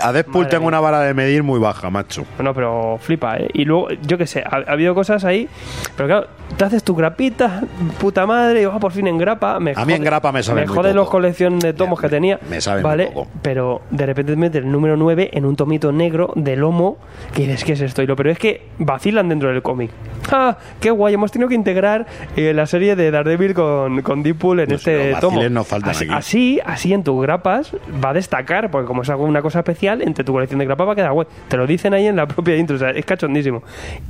S1: a Deadpool tengo una vara de medir muy baja, macho.
S2: Bueno, pero flipa, ¿eh? Y luego, yo qué sé, ha, ha habido cosas ahí, pero claro, te haces tu grapita, puta madre, y vas por fin en grapa. Me
S1: A mí en grapa me sabe
S2: Me jode los colección de tomos que tenía.
S1: me sabe muy
S2: Vale,
S1: poco.
S2: pero de repente te metes el número 9 en un tomito negro de lomo, que dices, ¿qué es esto? Y lo peor es que vacilan dentro del cómic. ¡Ah! ¡Qué guay! Hemos tenido que integrar eh, la serie de Daredevil con, con Deadpool en
S1: Pues
S2: este tomo.
S1: no
S2: así,
S1: aquí.
S2: así, así en tus grapas va a destacar, porque como es algo una cosa especial, entre tu colección de grapas va a quedar guay. Te lo dicen ahí en la propia intro, o sea, es cachondísimo.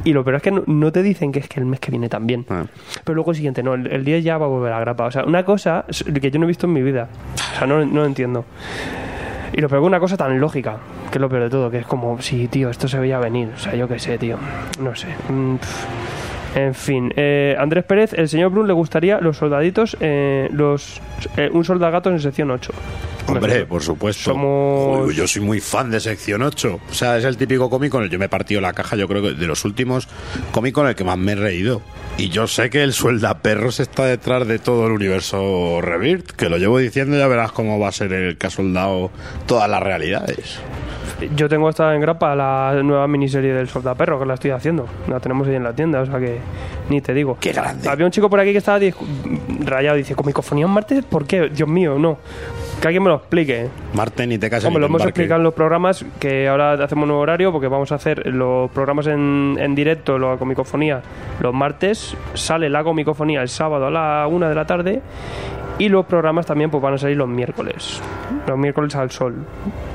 S2: Y lo peor es que no, no te dicen que es que el mes que viene también.
S1: Ah.
S2: Pero luego el siguiente, no, el, el 10 ya va a volver a grapa. O sea, una cosa que yo no he visto en mi vida. O sea, no, no lo entiendo. Y lo peor es una cosa tan lógica, que es lo peor de todo, que es como, sí, tío, esto se veía venir. O sea, yo qué sé, tío. No sé. Mm. En fin, eh, Andrés Pérez, el señor Brun le gustaría los soldaditos, eh, los eh, un soldagatos en sección 8.
S1: Hombre, por supuesto.
S2: Somos-
S1: yo soy muy fan de Sección 8. O sea, es el típico cómic con el que yo me he partido la caja, yo creo que de los últimos cómics con el que más me he reído. Y yo sé que el sueldaperros está detrás de todo el universo Rebirth, que lo llevo diciendo, ya verás cómo va a ser el que ha soldado todas las realidades.
S2: Yo tengo esta en grapa la nueva miniserie del Soldaperro, que la estoy haciendo. La tenemos ahí en la tienda, o sea que ni te digo.
S1: ¡Qué grande!
S2: Había un chico por aquí que estaba rayado, dice, ¿comicofonía un martes? ¿Por qué? Dios mío, no. Que alguien me lo explique.
S1: Marte ni te casas
S2: Hombre, lo hemos explicado en los programas que ahora hacemos un nuevo horario porque vamos a hacer los programas en, en directo, la comicofonía, los martes. Sale la comicofonía el sábado a la una de la tarde. Y los programas también pues van a salir los miércoles. Los miércoles al sol.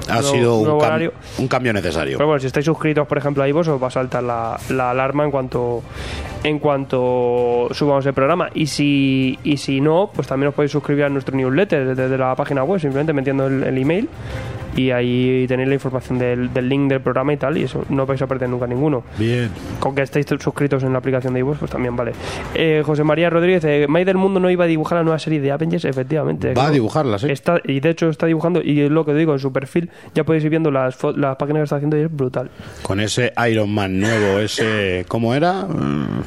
S1: Ha sido un, cam- un cambio necesario.
S2: Pero bueno, si estáis suscritos, por ejemplo, a iVoox, os va a saltar la, la alarma en cuanto en cuanto subamos el programa. Y si, y si no, pues también os podéis suscribir a nuestro newsletter desde la página web, simplemente metiendo el, el email. Y ahí tenéis la información del, del link del programa y tal. Y eso, no vais a perder nunca ninguno.
S1: Bien.
S2: Con que estéis suscritos en la aplicación de iVoox, pues también vale. Eh, José María Rodríguez, eh, May del Mundo no iba a dibujar la nueva serie de Avengers, efectivamente.
S1: Va a dibujarla, sí.
S2: Está, y de hecho está dibujando, y es lo que digo, en su perfil ya podéis ir viendo las, las páginas que está haciendo y es brutal.
S1: Con ese Iron Man nuevo, ese... ¿Cómo era? Mm,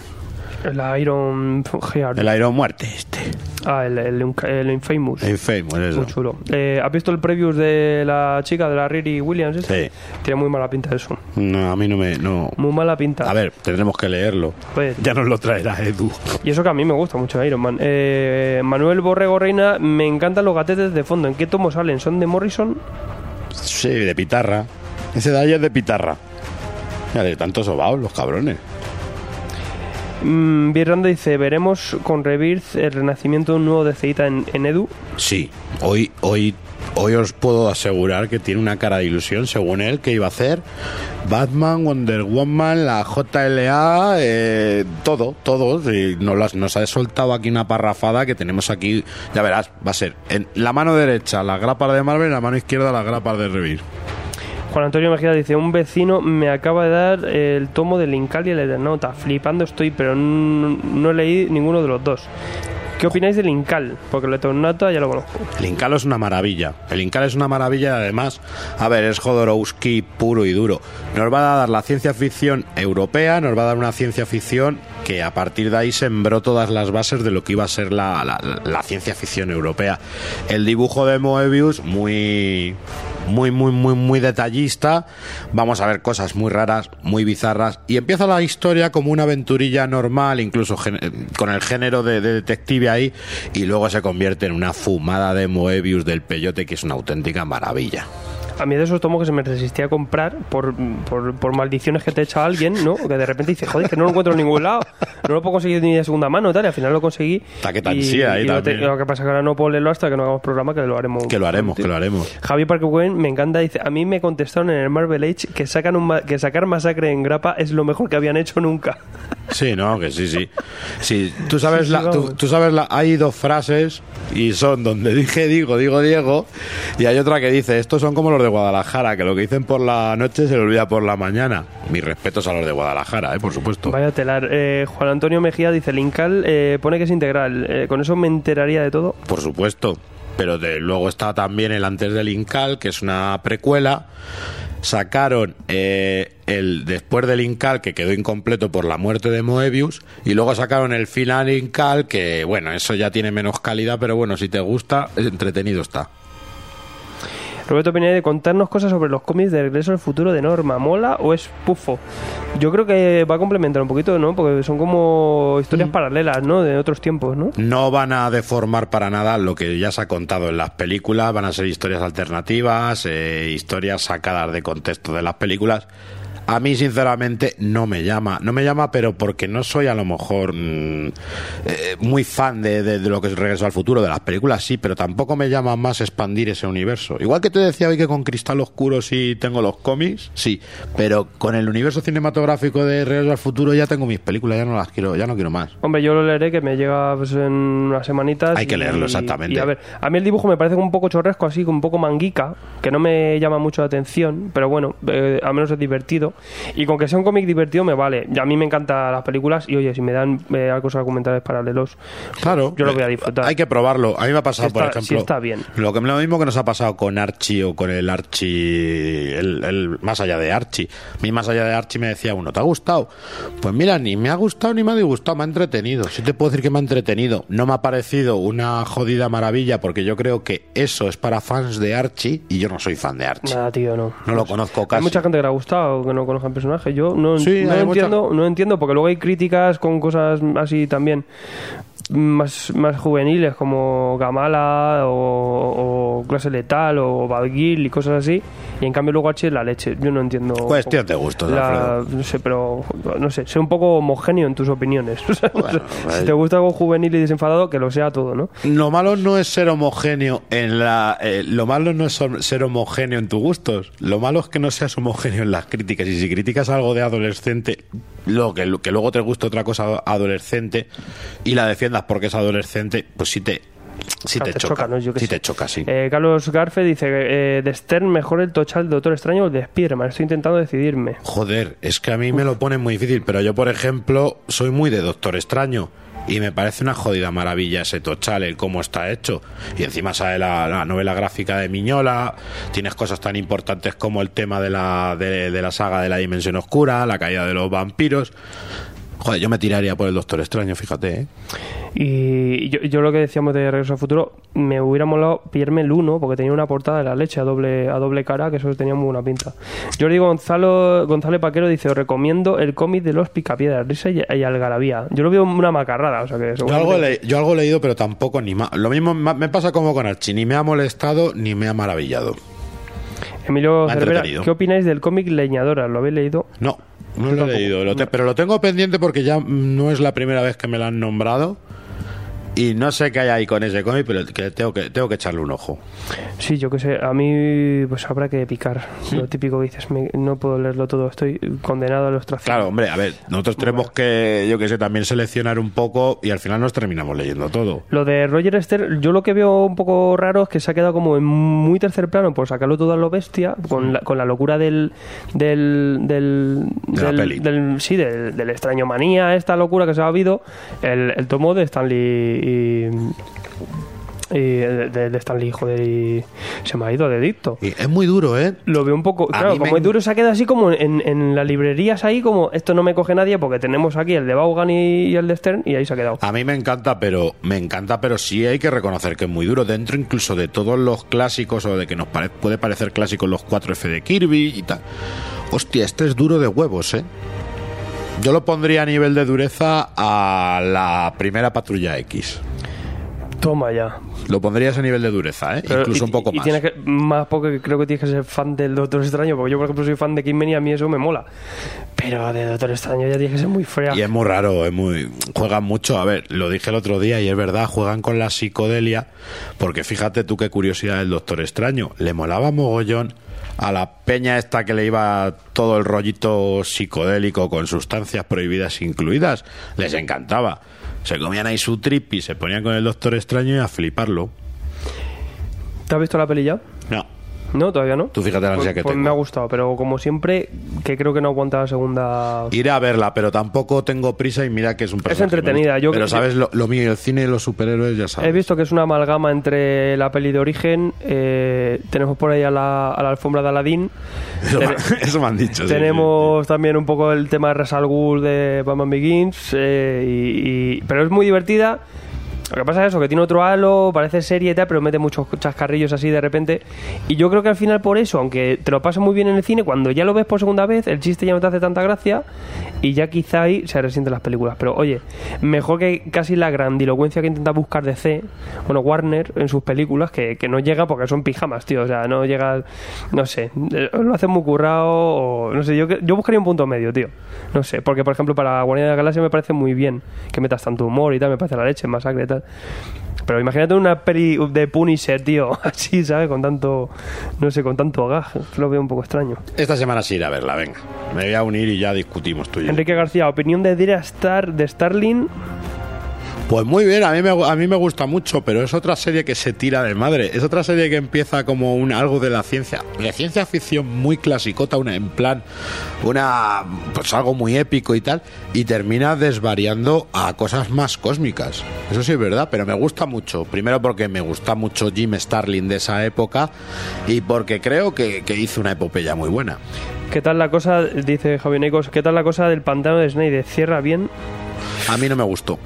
S2: La Iron Heart.
S1: El Iron Muerte, este.
S2: Ah, el, el, el Infamous.
S1: El Famous, eso.
S2: Muy chulo. Eh, ¿Has visto el preview de la chica, de la Riri Williams? esta?
S1: Sí.
S2: Tiene muy mala pinta eso.
S1: No, a mí no me... No.
S2: Muy mala pinta.
S1: A ver, tendremos que leerlo.
S2: Pues-
S1: Ya nos lo traerá Edu.
S2: Y eso que a mí me gusta mucho Iron Man. Eh, Manuel Borrego Reina, me encantan los gatetes de fondo. ¿En qué tomo salen? ¿Son de Morrison?
S1: Sí, de pitarra. Ese de ahí es de pitarra. Ya de tantos sobaos, los cabrones.
S2: Mm, Birrando dice, veremos con Rebirth el renacimiento de un nuevo DCita en, en Edu.
S1: Sí, hoy, hoy, hoy os puedo asegurar que tiene una cara de ilusión, según él, que iba a hacer Batman, Wonder Woman, la JLA, eh, todo, todo. Y nos, las- nos ha soltado aquí una parrafada que tenemos aquí, ya verás, va a ser en la mano derecha las grapas de Marvel y la mano izquierda las grapas de Revir.
S2: Juan Antonio Mejía dice, un vecino me acaba de dar el tomo del Incal y el Eternauta. Flipando estoy, pero no leí ninguno de los dos. ¿Qué opináis del Incal? Porque el Eternauta ya lo conozco.
S1: El Incal es una maravilla. El Incal es una maravilla además, a ver, es Jodorowsky puro y duro. Nos va a dar la ciencia ficción europea, nos va a dar una ciencia ficción que a partir de ahí sembró todas las bases de lo que iba a ser la, la- ciencia ficción europea. El dibujo de Moebius, muy, muy, muy, muy, muy detallista. Vamos a ver cosas muy raras, muy bizarras. Y empieza la historia como una aventurilla normal, incluso gen- con el género de, de detective ahí. Y luego se convierte en una fumada de Moebius del peyote que es una auténtica maravilla.
S2: A mí de esos tomos que se me resistía a comprar por, por, por maldiciones que te echa alguien, ¿no? Que de repente dice, joder, que no lo encuentro en ningún lado. No lo puedo conseguir ni de segunda mano, tal. Y al final lo conseguí.
S1: Ta que tan sí, ahí
S2: y lo, te-
S1: también.
S2: lo que pasa es que ahora no puedo leerlo hasta que no hagamos programa, que lo haremos.
S1: Que lo haremos, que lo haremos.
S2: Javi Parker Cohen me encanta, dice, a mí me contestaron en el Marvel Age que sacan un que sacar masacre en grapa es lo mejor que habían hecho nunca. [laughs]
S1: Sí, no, que sí, sí. Sí, tú sabes,
S2: Sí,
S1: la, tú, tú sabes la, hay dos frases y son donde dije digo, digo Diego, y hay otra que dice, estos son como los de Guadalajara, que lo que dicen por la noche se le olvida por la mañana. Mis respetos a los de Guadalajara, eh, por supuesto.
S2: Vaya telar. Eh, Juan Antonio Mejía dice, Linkal eh, pone que es integral. Eh, con eso me enteraría de todo.
S1: Por supuesto. Pero de, luego está también el Antes del Incal, que es una precuela. Sacaron eh, el Después del Incal, que quedó incompleto por la muerte de Moebius. Y luego sacaron el Final Incal, que bueno, eso ya tiene menos calidad, pero bueno, si te gusta, entretenido está.
S2: Roberto Pineda de contarnos cosas sobre los cómics de Regreso al Futuro de Norma. ¿Mola o es pufo? Yo creo que va a complementar un poquito, ¿no? Porque son como historias paralelas, ¿no? De otros tiempos, ¿no?
S1: No van a deformar para nada lo que ya se ha contado en las películas, van a ser historias alternativas, eh, historias sacadas de contexto de las películas. A mí, sinceramente, no me llama. No me llama, pero porque no soy a lo mejor mm, eh, muy fan de, de- de lo que es Regreso al Futuro, de las películas sí, pero tampoco me llama más expandir ese universo. Igual que te decía hoy que con Cristal Oscuro sí tengo los cómics, sí, pero con el universo cinematográfico de Regreso al Futuro ya tengo mis películas, ya no las quiero, ya no quiero más.
S2: Hombre, yo lo leeré, que me llega pues, en unas semanitas.
S1: Hay que
S2: y-
S1: leerlo, exactamente.
S2: Y a ver, a mí el dibujo me parece un poco chorresco, así, un poco manguica, que no me llama mucho la atención, pero bueno, eh, al menos es divertido. Y con que sea un cómic divertido me vale. Y a mí me encantan las películas y oye, si me dan eh, arcos argumentales paralelos,
S1: Claro.
S2: yo lo voy a disfrutar.
S1: Hay que probarlo. A mí me ha pasado, por ejemplo.
S2: sí está bien.
S1: Lo, que, lo mismo que nos ha pasado con Archie o con el Archie. El, el más allá de Archie. A mí, más allá de Archie, me decía uno: ¿te ha gustado? Pues mira, ni me ha gustado ni me ha disgustado. Me ha entretenido. Sí te puedo decir que me ha entretenido. No me ha parecido una jodida maravilla porque yo creo que eso es para fans de Archie y yo no soy fan de Archie.
S2: Nada, tío, no.
S1: No lo conozco casi.
S2: Hay mucha gente que le ha gustado que no conozca el personaje. Yo no,
S1: Sí,
S2: no
S1: mucha-
S2: entiendo, no entiendo, porque luego hay críticas con cosas así también más, más juveniles como Gamala o, o Clase Letal o Bad Gil y cosas así. Y en cambio luego H es la leche. Yo no entiendo.
S1: Cuestión de gustos,
S2: la-. No sé, pero no sé, sé un poco homogéneo en tus opiniones. [laughs] O sea,
S1: Bueno, [laughs]
S2: si te gusta algo juvenil y desenfadado, que lo sea todo, ¿no?
S1: Lo malo no es ser homogéneo en la. eh, lo malo no es ser homogéneo en tus gustos. Lo malo es que no seas homogéneo en las críticas. Y si criticas algo de adolescente, lo que, que luego te guste otra cosa adolescente y la defiendas porque es adolescente, pues sí te.
S2: Claro,
S1: te, choca,
S2: ¿no? Yo sé.
S1: te choca, sí.
S2: Eh, Carlos Garfe dice eh, de Stern mejor el tochal Doctor Extraño o el de Spiderman. Estoy intentando decidirme.
S1: Joder, es que a mí me lo pone muy difícil, pero yo, por ejemplo, soy muy de Doctor Extraño. Y me parece una jodida maravilla ese tochal, el cómo está hecho. Y encima sale la, la novela gráfica de Miñola, tienes cosas tan importantes como el tema de la, de, de la saga de la Dimensión Oscura, la caída de los vampiros. Joder, yo me tiraría por el Doctor Extraño, fíjate, ¿eh?
S2: Y yo, yo lo que decíamos de Regreso al Futuro, me hubiera molado pillarme el 1 porque tenía una portada de la leche a doble, a doble cara, que eso tenía muy buena pinta. Jordi Gonzalo, González Paquero dice, os recomiendo el cómic de los Picapiedras, Risa y, y Algarabía. Yo lo veo una macarrada, o sea que
S1: Yo
S2: seguramente-
S1: algo, le- yo algo he leído, pero tampoco ni ma- Lo mismo me pasa como con Archie, ni me ha molestado ni me ha maravillado.
S2: Emilio Cervera. ¿qué opináis del cómic Leñadora? ¿Lo habéis leído?
S1: No, No lo he leído, lo te- pero lo tengo pendiente porque ya mm, no es la primera vez que me lo han nombrado. Y no sé qué hay ahí con ese cómic, pero que tengo que tengo que echarle un ojo.
S2: Sí, yo qué sé, a mí pues habrá que picar. Lo típico que dices, me- no puedo leerlo todo, estoy condenado a los trozos.
S1: Claro, hombre, a ver, nosotros tenemos que, yo que sé, también seleccionar un poco y al final nos terminamos leyendo todo.
S2: Lo de Roger Stern, yo lo que veo un poco raro es que se ha quedado como en muy tercer plano por sacarlo todo a lo bestia, con la, con la locura del. del. del.
S1: De la peli.
S2: del- sí, del, del extraño manía, esta locura que se ha habido, el, el tomo de Stanley y. y de, de- de Stanley, joder, y se me ha ido de dicto.
S1: Y es muy duro, ¿eh?
S2: Lo veo un poco,
S1: A
S2: claro,
S1: me
S2: como es duro se ha quedado así como en, en las librerías ahí, como esto no me coge nadie porque tenemos aquí el de Vaughan y, y el de Stern y ahí se ha quedado.
S1: A mí me encanta, pero me encanta, pero sí hay que reconocer que es muy duro. Dentro incluso de todos los clásicos o de que nos pare- puede parecer clásicos los 4F de Kirby y tal. Hostia, este es duro de huevos, ¿eh? Yo lo pondría a nivel de dureza a la primera patrulla X.
S2: Toma ya.
S1: Lo pondrías a nivel de dureza, ¿eh?
S2: Pero-
S1: incluso
S2: y-
S1: un poco
S2: y
S1: más.
S2: tienes que, más porque creo que tienes que ser fan del Doctor Extraño, porque yo, por ejemplo, soy fan de Kingman y a mí eso me mola. Pero de Doctor Extraño ya tienes que ser muy fea.
S1: Y es muy raro, es muy juegan mucho. A ver, lo dije el otro día y es verdad, juegan con la psicodelia, porque fíjate tú qué curiosidad el Doctor Extraño. Le molaba mogollón a la peña esta que le iba todo el rollito psicodélico con sustancias prohibidas incluidas. Les encantaba. Se comían ahí su trip y se ponían con el Doctor Extraño y a fliparlo.
S2: ¿Te has visto la peli ya?
S1: No,
S2: todavía no.
S1: tú fíjate la
S2: Pues,
S1: ansia que
S2: pues
S1: tengo.
S2: me ha gustado, pero como siempre, que creo que no aguanta la segunda.
S1: Iré a verla, pero tampoco tengo prisa y mira que es un personaje.
S2: entretenida,
S1: muy-
S2: yo
S1: pero sabes lo, lo mío, el cine y los superhéroes ya sabes.
S2: He visto que es una amalgama entre la peli de origen. eh, tenemos por ahí a la, a la alfombra de Aladdin. [laughs]
S1: Eso,
S2: Ten-
S1: me- [laughs] eso me han dicho. sí,
S2: Tenemos también un poco el tema de Ras Al Ghul de Batman Begins, eh, y, y- pero es muy divertida. Lo que pasa es eso, que tiene otro halo, parece serie y tal, pero mete muchos chascarrillos así de repente. Y yo creo que al final por eso, aunque te lo pasas muy bien en el cine, cuando ya lo ves por segunda vez, el chiste ya no te hace tanta gracia y ya quizá ahí se resienten las películas. Pero oye, mejor que casi la grandilocuencia que intenta buscar DC, bueno, Warner en sus películas, que, que no llega porque son pijamas, tío. O sea, no llega, no sé, eh, lo hacen muy currado o no sé, yo, yo buscaría un punto medio, tío. No sé, porque por ejemplo para Guardián de la Galaxia me parece muy bien que metas tanto humor y tal, me parece la leche, masacre y tal. Pero imagínate una peli de Punisher, tío, [laughs] así, ¿sabes? Con tanto, no sé, con tanto gag. Lo veo un poco extraño.
S1: Esta semana sí iré a verla, venga. Me voy a unir y ya discutimos tú y yo.
S2: Enrique García, opinión de Dira Star, de Starling.
S1: Pues muy bien, a mí, me, a mí me gusta mucho, pero es otra serie que se tira de madre. Es otra serie que empieza como un, algo de la ciencia, de ciencia ficción muy clasicota, una, en plan, una, pues algo muy épico y tal, y termina desvariando a cosas más cósmicas. Eso sí es verdad, pero me gusta mucho. Primero porque me gusta mucho Jim Starlin de esa época y porque creo que, que hizo una epopeya muy buena.
S2: ¿Qué tal la cosa, dice Javier Necos, qué tal la cosa del pantano de Snake? ¿Cierra bien?
S1: A mí no me gustó.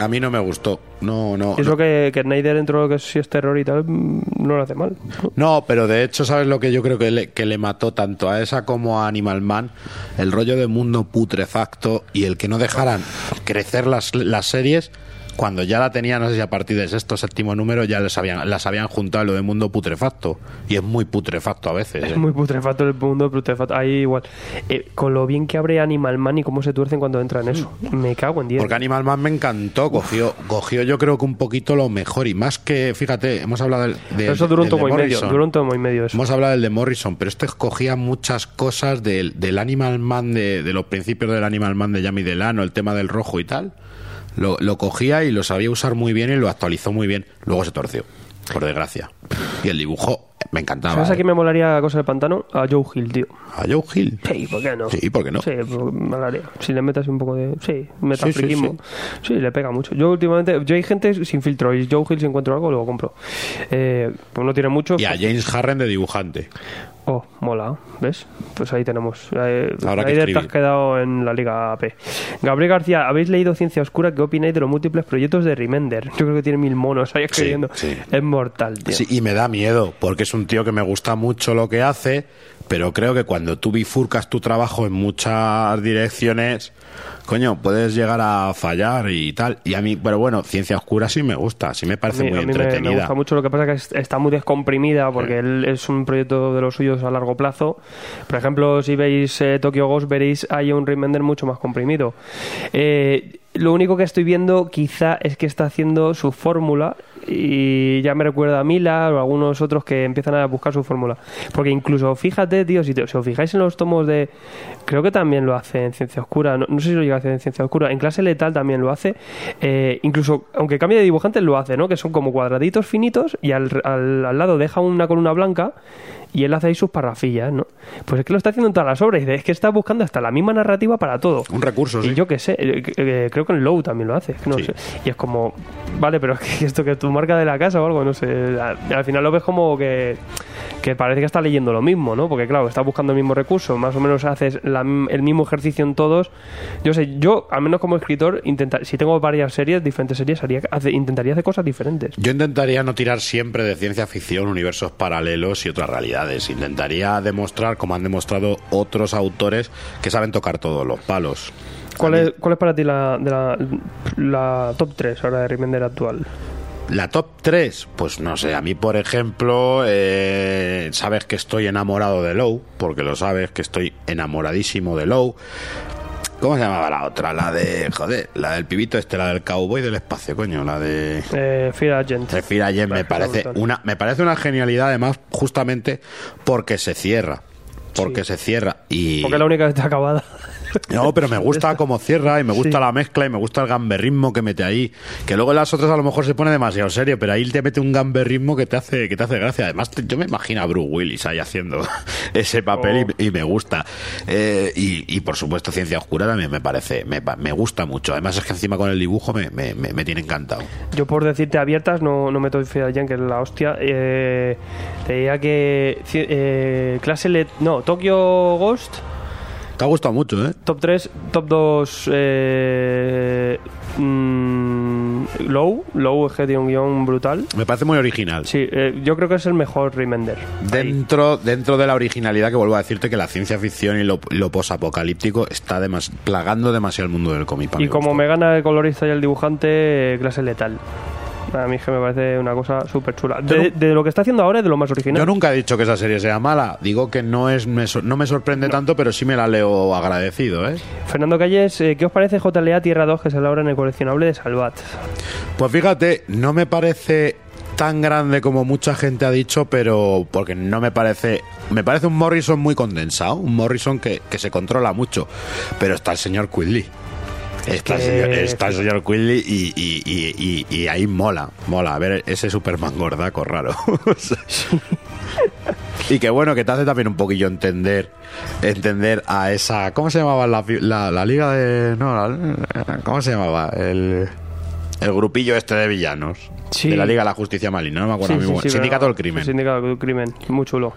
S1: A mí no me gustó. No, no.
S2: Eso
S1: no.
S2: que, que Snyder dentro de lo que sí es terror y tal, mm, no lo hace mal. [laughs]
S1: No, pero de hecho, ¿sabes lo que yo creo que le, que le mató tanto a esa como a Animal Man? El rollo de mundo putrefacto y el que no dejaran crecer las, las series cuando ya la tenían, no sé si a partir de sexto séptimo número ya les habían, las habían juntado lo de mundo putrefacto. Y es muy putrefacto a veces.
S2: Es
S1: ¿eh?
S2: muy putrefacto el mundo putrefacto. Ahí igual. Eh, con lo bien que abre Animal Man y cómo se tuercen cuando entra en eso. Me cago en 10.
S1: Porque Animal Man me encantó, cogió, cogió yo creo que un poquito lo mejor y más que, fíjate, hemos hablado del,
S2: Pero eso duró un
S1: de
S2: tomo y medio. Duró un tomo y medio eso.
S1: Hemos hablado del de Morrison, pero este cogía muchas cosas del, del Animal Man, de, de los principios del Animal Man de Yami Delano, el tema del rojo y tal. Lo, lo cogía y lo sabía usar muy bien y lo actualizó muy bien. Luego se torció, por desgracia. Y el dibujo me encantaba.
S2: ¿Sabes a
S1: ¿eh?
S2: quién me molaría cosa del pantano? A Joe Hill, tío.
S1: A Joe Hill.
S2: Sí, ¿por qué no?
S1: Sí, ¿por qué no?
S2: Sí, pues, molaría. Si le metas un poco de. Sí, metafriquismo.
S1: Sí,
S2: Sí, le pega mucho. Yo últimamente. Yo hay gente sin filtro y Joe Hill, si encuentro algo, lo compro. Eh, pues no tiene mucho.
S1: Y a James Harren de dibujante.
S2: Oh, mola, ¿ves? Pues ahí tenemos. Eh,
S1: Habrá que
S2: te has quedado en la Liga AP. Gabriel García, ¿habéis leído Ciencia Oscura? ¿Qué opináis de los múltiples proyectos de Remender? Yo creo que tiene mil monos ahí escribiendo.
S1: sí.
S2: Es mortal, tío.
S1: Sí, y me da miedo, porque es un tío que me gusta mucho lo que hace, pero creo que cuando tú bifurcas tu trabajo en muchas direcciones, coño, puedes llegar a fallar y tal. Y a mí, pero bueno, Ciencia Oscura sí me gusta, sí me parece
S2: A mí-
S1: muy
S2: a mí me-
S1: entretenida.
S2: Me, gusta mucho, lo que pasa es que es- está muy descomprimida porque él es un proyecto de los suyos a largo plazo. Por ejemplo, si veis eh, Tokyo Ghost, veréis hay un render mucho más comprimido. Eh, lo único que estoy viendo quizá es que está haciendo su fórmula y ya me recuerda a Mila o algunos otros que empiezan a buscar su fórmula. Porque incluso, fíjate, tío, si, te- si os fijáis en los tomos de... Creo que también lo hace en Ciencia Oscura, no, no sé si lo llega a hacer en Ciencia Oscura, en Clase Letal también lo hace. Eh, incluso, aunque cambie de dibujante, lo hace, ¿no? Que son como cuadraditos finitos y al, al, al lado deja una columna blanca y él hace ahí sus parrafillas, ¿no? Pues es que lo está haciendo en todas las obras y es que está buscando hasta la misma narrativa para todo.
S1: Un recurso, sí.
S2: Y yo qué sé, eh, eh, creo que en Low también lo hace, no
S1: Sí.
S2: sé. Y es como, vale, pero es que esto que tu marca de la casa o algo, no sé. Al, al final lo ves como que, que parece que está leyendo lo mismo, ¿no? Porque claro, está buscando el mismo recurso, más o menos haces la- el mismo ejercicio en todos. Yo sé, yo, al menos como escritor, intentar, si tengo varias series, diferentes series, haría, hace- intentaría hacer cosas diferentes.
S1: Yo intentaría no tirar siempre de ciencia ficción, universos paralelos y otras realidades. Intentaría demostrar, como han demostrado otros autores, que saben tocar todos los palos.
S2: ¿Cuál es, ¿Cuál es para ti la, de la, la top 3 ahora de Remender actual?
S1: La top 3, pues no sé, a mí por ejemplo, eh, sabes que estoy enamorado de Low, porque lo sabes que estoy enamoradísimo de Low. ¿Cómo se llamaba la otra? La de, joder, la del pibito este, la del cowboy del espacio, coño, la de...
S2: Eh, Fear Agent.
S1: Zephyr Allen me
S2: Vale,
S1: parece
S2: brutal.
S1: una me parece una genialidad además justamente porque se cierra porque se cierra y
S2: Porque es la única que está acabada.
S1: No pero me gusta cómo cierra y me gusta
S2: Sí.
S1: la mezcla y me gusta el gamberrismo que mete ahí que luego en las otras a lo mejor se pone demasiado serio pero ahí te mete un gamberrismo que te hace que te hace gracia además yo me imagino a Bruce Willis ahí haciendo [laughs] ese papel
S2: Oh.
S1: y, y me gusta Eh, y, y, por supuesto ciencia oscura también me parece me, me gusta mucho además es que encima con el dibujo me, me, me- tiene encantado
S2: Yo por decirte abiertas no, no meto Fear Agent, que es la hostia. Eh, te diría que eh, clase Let- no, Tokyo Ghost,
S1: te ha gustado mucho eh
S2: top 3, top 2 eh, mm, Low, Low es que tiene un guion brutal.
S1: me parece muy original
S2: Sí, eh, yo creo que es el mejor Remender. Ahí.
S1: Dentro, dentro de la originalidad que vuelvo a decirte que la ciencia ficción y lo, lo posapocalíptico está demas- plagando demasiado el mundo del cómic.
S2: Y como
S1: gusto.
S2: me gana el colorista y el dibujante, eh, clase letal. A mí es que me parece una cosa súper chula. De, de lo que está haciendo ahora es de lo más original.
S1: Yo nunca he dicho que esa serie sea mala. Digo que no es me no me sorprende tanto, pero sí me la leo agradecido, ¿eh?
S2: Fernando Calles, eh, ¿qué os parece JLA Tierra 2 que se elabora en el coleccionable de Salvat?
S1: Pues fíjate, no me parece tan grande como mucha gente ha dicho, pero porque no me parece... Me parece un Morrison muy condensado, un Morrison que, que se controla mucho, pero está el señor Quigley. Está, el señor, está Quigley y, y- y- y- ahí mola, mola, a ver ese Superman gordaco raro. [laughs] Y que bueno, que te hace también un poquillo entender entender a esa... ¿Cómo se llamaba la, la, la liga de... No, la- ¿cómo se llamaba? El, el grupillo este de villanos.
S2: Sí.
S1: De la Liga de la Justicia Maligna, no me acuerdo
S2: Sí, sí, sí,
S1: Sindicato del Crimen.
S2: Sindicato del Crimen, muy chulo.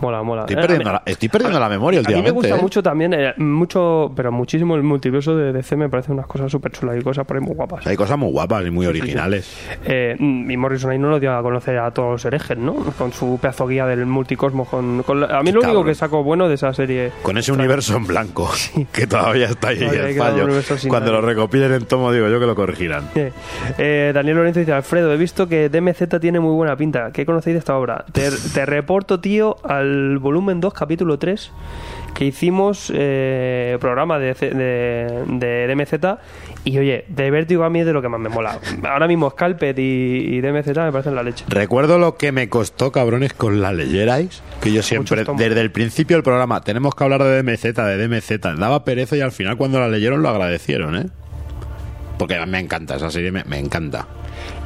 S2: Mola, mola.
S1: Estoy
S2: Eh,
S1: perdiendo,
S2: a
S1: la, estoy perdiendo la memoria
S2: A mí
S1: últimamente.
S2: me gusta
S1: ¿eh?
S2: mucho también, eh, mucho, pero muchísimo el multiverso de DC me parece unas cosas súper chulas y cosas por ahí muy guapas.
S1: Hay cosas muy guapas y muy originales.
S2: Mm, y Morrison ahí no lo dio a conocer a todos los herejes, ¿no? Con su pedazo guía del multicosmos. Con, con la- a mí
S1: Qué
S2: lo único que saco bueno de esa serie. [laughs]
S1: Con ese universo en blanco, [laughs] que todavía está ahí el fallo. Cuando lo recopilen en tomo, digo yo que lo corregirán.
S2: Daniel Lorenzo dice, Alfredo, visto que DMZ tiene muy buena pinta. ¿Qué conocéis de esta obra? Te, te reporto, tío, al volumen 2, capítulo 3, que hicimos eh, programa de, de, de DMZ. Y oye, de Vértigo a mí es de lo que más me mola. Ahora mismo Scalped y, y DMZ me parecen la leche.
S1: Recuerdo lo que me costó, cabrones, con la leyerais. Que yo siempre, desde el principio del programa, tenemos que hablar de DMZ, de DMZ. Daba pereza y al final, cuando la leyeron, lo agradecieron, ¿eh? Porque me encanta, esa serie me, me encanta.